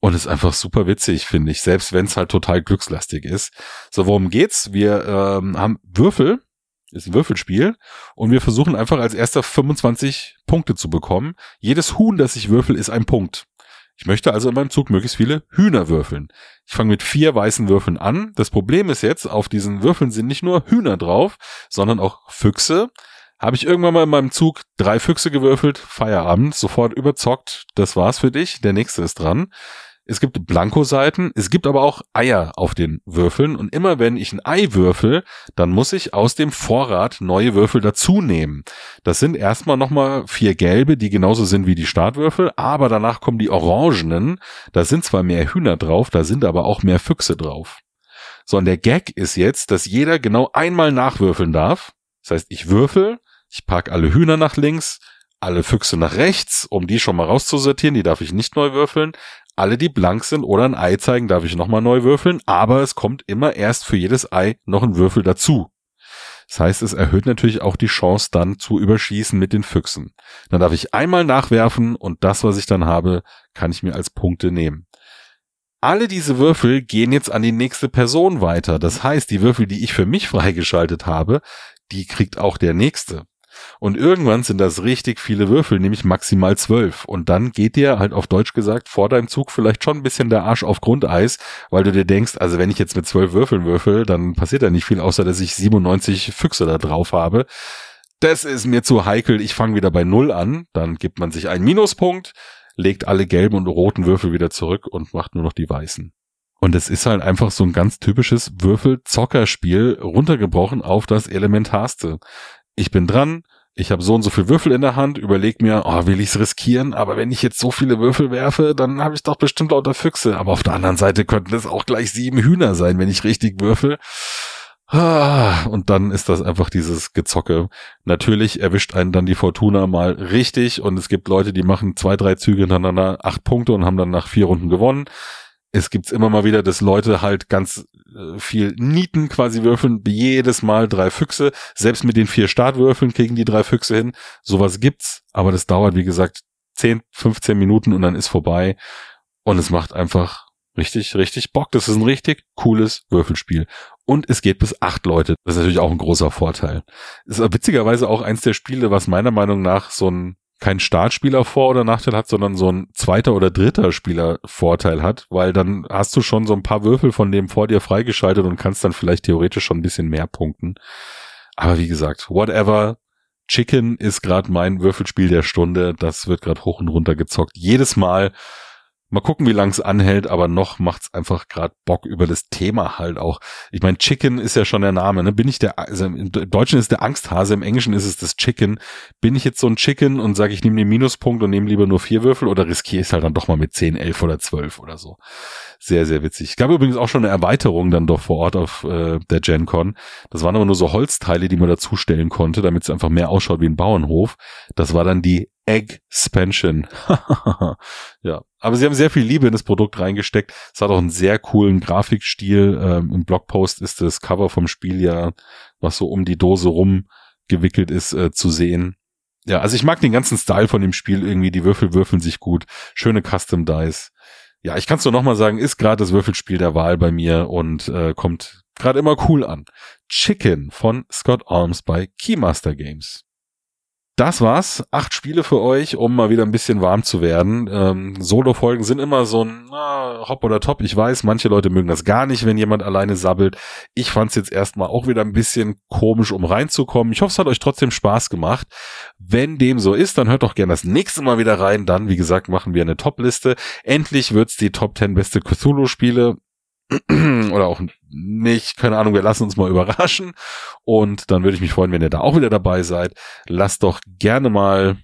und ist einfach super witzig, finde ich, selbst wenn es halt total glückslastig ist. So, worum geht's? Wir ähm, haben Würfel, ist ein Würfelspiel und wir versuchen einfach als erster 25 Punkte zu bekommen. Jedes Huhn, das ich würfel, ist ein Punkt. Ich möchte also in meinem Zug möglichst viele Hühner würfeln. Ich fange mit vier weißen Würfeln an. Das Problem ist jetzt, auf diesen Würfeln sind nicht nur Hühner drauf, sondern auch Füchse. Habe ich irgendwann mal in meinem Zug drei Füchse gewürfelt, Feierabend, sofort überzockt. Das war's für dich. Der nächste ist dran. Es gibt Blankoseiten, es gibt aber auch Eier auf den Würfeln und immer wenn ich ein Ei würfel, dann muss ich aus dem Vorrat neue Würfel dazu nehmen. Das sind erstmal nochmal vier gelbe, die genauso sind wie die Startwürfel, aber danach kommen die orangenen, da sind zwar mehr Hühner drauf, da sind aber auch mehr Füchse drauf. So, und der Gag ist jetzt, dass jeder genau einmal nachwürfeln darf. Das heißt, ich würfel, ich pack alle Hühner nach links, alle Füchse nach rechts, um die schon mal rauszusortieren, die darf ich nicht neu würfeln alle, die blank sind oder ein Ei zeigen, darf ich nochmal neu würfeln, aber es kommt immer erst für jedes Ei noch ein Würfel dazu. Das heißt, es erhöht natürlich auch die Chance dann zu überschießen mit den Füchsen. Dann darf ich einmal nachwerfen und das, was ich dann habe, kann ich mir als Punkte nehmen. Alle diese Würfel gehen jetzt an die nächste Person weiter. Das heißt, die Würfel, die ich für mich freigeschaltet habe, die kriegt auch der nächste. Und irgendwann sind das richtig viele Würfel, nämlich maximal zwölf. Und dann geht dir halt auf Deutsch gesagt vor deinem Zug vielleicht schon ein bisschen der Arsch auf Grundeis, weil du dir denkst, also wenn ich jetzt mit zwölf Würfeln würfel, dann passiert da nicht viel, außer dass ich 97 Füchse da drauf habe. Das ist mir zu heikel. Ich fange wieder bei Null an. Dann gibt man sich einen Minuspunkt, legt alle gelben und roten Würfel wieder zurück und macht nur noch die weißen. Und es ist halt einfach so ein ganz typisches Würfel-Zockerspiel runtergebrochen auf das Elementarste ich bin dran, ich habe so und so viel Würfel in der Hand, überleg mir, oh, will ich's riskieren, aber wenn ich jetzt so viele Würfel werfe, dann habe ich doch bestimmt lauter Füchse. Aber auf der anderen Seite könnten es auch gleich sieben Hühner sein, wenn ich richtig würfel. Ah, und dann ist das einfach dieses Gezocke. Natürlich erwischt einen dann die Fortuna mal richtig und es gibt Leute, die machen zwei, drei Züge hintereinander, acht Punkte und haben dann nach vier Runden gewonnen es gibt's immer mal wieder, dass Leute halt ganz viel Nieten quasi würfeln, jedes Mal drei Füchse. Selbst mit den vier Startwürfeln kriegen die drei Füchse hin. Sowas gibt's, aber das dauert, wie gesagt, 10, 15 Minuten und dann ist vorbei. Und es macht einfach richtig, richtig Bock. Das ist ein richtig cooles Würfelspiel. Und es geht bis acht Leute. Das ist natürlich auch ein großer Vorteil. ist witzigerweise auch eins der Spiele, was meiner Meinung nach so ein kein Startspieler Vor- oder Nachteil hat, sondern so ein zweiter oder dritter Spieler Vorteil hat, weil dann hast du schon so ein paar Würfel von dem vor dir freigeschaltet und kannst dann vielleicht theoretisch schon ein bisschen mehr punkten. Aber wie gesagt, whatever. Chicken ist gerade mein Würfelspiel der Stunde. Das wird gerade hoch und runter gezockt. Jedes Mal Mal gucken, wie lang es anhält, aber noch macht's einfach gerade Bock über das Thema halt auch. Ich meine, Chicken ist ja schon der Name, ne? Bin ich der, also im Deutschen ist der Angsthase, im Englischen ist es das Chicken. Bin ich jetzt so ein Chicken und sage, ich nehme den Minuspunkt und nehme lieber nur vier Würfel oder riskiere ich es halt dann doch mal mit zehn, elf oder zwölf oder so. Sehr, sehr witzig. Es gab übrigens auch schon eine Erweiterung dann doch vor Ort auf äh, der GenCon. Das waren aber nur so Holzteile, die man dazustellen konnte, damit es einfach mehr ausschaut wie ein Bauernhof. Das war dann die Egg-Spansion. ja, aber sie haben sehr viel Liebe in das Produkt reingesteckt. Es hat auch einen sehr coolen Grafikstil. Ähm, Im Blogpost ist das Cover vom Spiel ja, was so um die Dose rum gewickelt ist, äh, zu sehen. ja, also ich mag den ganzen Style von dem Spiel irgendwie. Die Würfel würfeln sich gut. Schöne Custom Dice. Ja, ich kann es nur nochmal sagen, ist gerade das Würfelspiel der Wahl bei mir und äh, kommt gerade immer cool an. Chicken von Scott Arms bei Keymaster Games. Das war's. Acht Spiele für euch, um mal wieder ein bisschen warm zu werden. Ähm, Solo-Folgen sind immer so ein na, Hop oder Top. Ich weiß, manche Leute mögen das gar nicht, wenn jemand alleine sabbelt. Ich fand's jetzt erstmal auch wieder ein bisschen komisch, um reinzukommen. Ich hoffe, es hat euch trotzdem Spaß gemacht. Wenn dem so ist, dann hört doch gerne das nächste Mal wieder rein. Dann, wie gesagt, machen wir eine Top-Liste. Endlich wird's die Top 10 beste Cthulhu-Spiele oder auch nicht, keine Ahnung, wir lassen uns mal überraschen. Und dann würde ich mich freuen, wenn ihr da auch wieder dabei seid. Lasst doch gerne mal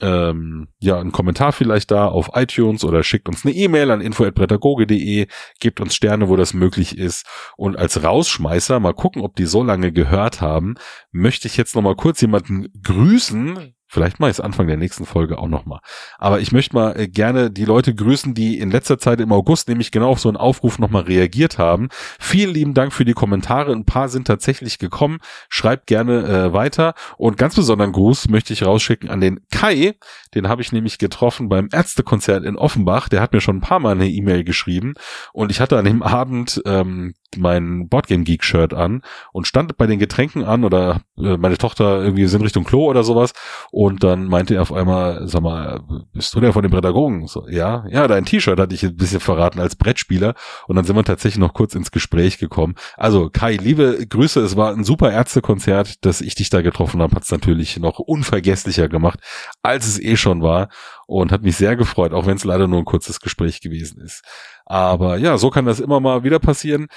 ähm, ja einen Kommentar vielleicht da auf iTunes oder schickt uns eine E-Mail an info@prädagoge.de, gebt uns Sterne, wo das möglich ist. Und als Rausschmeißer mal gucken, ob die so lange gehört haben, möchte ich jetzt noch mal kurz jemanden grüßen, Vielleicht mache ich es Anfang der nächsten Folge auch nochmal. Aber ich möchte mal äh, gerne die Leute grüßen, die in letzter Zeit im August nämlich genau auf so einen Aufruf nochmal reagiert haben. Vielen lieben Dank für die Kommentare. Ein paar sind tatsächlich gekommen. Schreibt gerne äh, weiter. Und ganz besonderen Gruß möchte ich rausschicken an den Kai. Den habe ich nämlich getroffen beim Ärztekonzert in Offenbach. Der hat mir schon ein paar Mal eine E-Mail geschrieben. Und ich hatte an dem Abend ähm, mein Boardgame Geek Shirt an und stand bei den Getränken an oder äh, meine Tochter irgendwie sind Richtung Klo oder sowas und dann meinte er auf einmal, sag mal, bist du der von den Pädagogen? So, ja, ja, dein T-Shirt hatte ich ein bisschen verraten als Brettspieler und dann sind wir tatsächlich noch kurz ins Gespräch gekommen. Also Kai, liebe Grüße, es war ein super Ärztekonzert, dass ich dich da getroffen habe, hat es natürlich noch unvergesslicher gemacht, als es eh schon war und hat mich sehr gefreut, auch wenn es leider nur ein kurzes Gespräch gewesen ist. Aber ja, so kann das immer mal wieder passieren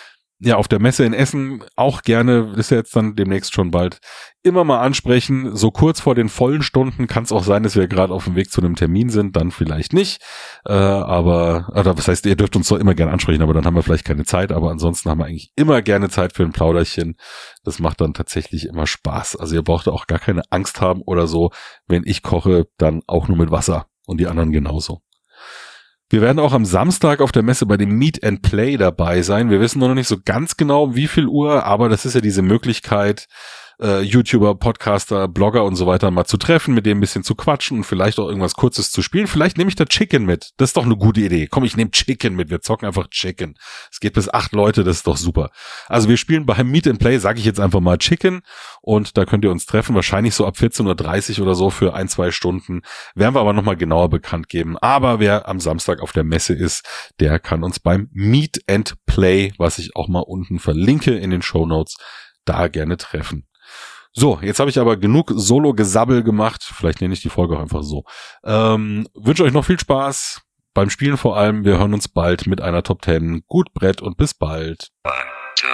ja, auf der Messe in Essen auch gerne, ist ja jetzt dann demnächst schon bald, immer mal ansprechen. So kurz vor den vollen Stunden kann es auch sein, dass wir gerade auf dem Weg zu einem Termin sind, dann vielleicht nicht. Äh, aber, oder was heißt, ihr dürft uns doch immer gerne ansprechen, aber dann haben wir vielleicht keine Zeit. Aber ansonsten haben wir eigentlich immer gerne Zeit für ein Plauderchen. Das macht dann tatsächlich immer Spaß. Also ihr braucht auch gar keine Angst haben oder so. Wenn ich koche, dann auch nur mit Wasser und die anderen genauso. Wir werden auch am Samstag auf der Messe bei dem Meet and Play dabei sein. Wir wissen noch nicht so ganz genau, wie viel Uhr, aber das ist ja diese Möglichkeit, äh, YouTuber, Podcaster, Blogger und so weiter mal zu treffen, mit dem ein bisschen zu quatschen und vielleicht auch irgendwas Kurzes zu spielen. Vielleicht nehme ich da Chicken mit. Das ist doch eine gute Idee. Komm, ich nehme Chicken mit. Wir zocken einfach Chicken. Es geht bis acht Leute, das ist doch super. Also wir spielen beim Meet and Play, sage ich jetzt einfach mal Chicken und da könnt ihr uns treffen, wahrscheinlich so ab 14.30 Uhr oder so für ein, zwei Stunden. Werden wir aber nochmal genauer bekannt geben. Aber wer am Samstag auf der Messe ist, der kann uns beim Meet and Play, was ich auch mal unten verlinke in den Show Notes, da gerne treffen. So, jetzt habe ich aber genug Solo-Gesabbel gemacht. Vielleicht nenne ich die Folge auch einfach so. Ähm, wünsche euch noch viel Spaß beim Spielen vor allem. Wir hören uns bald mit einer Top 10. Gut Brett und bis bald. One, two,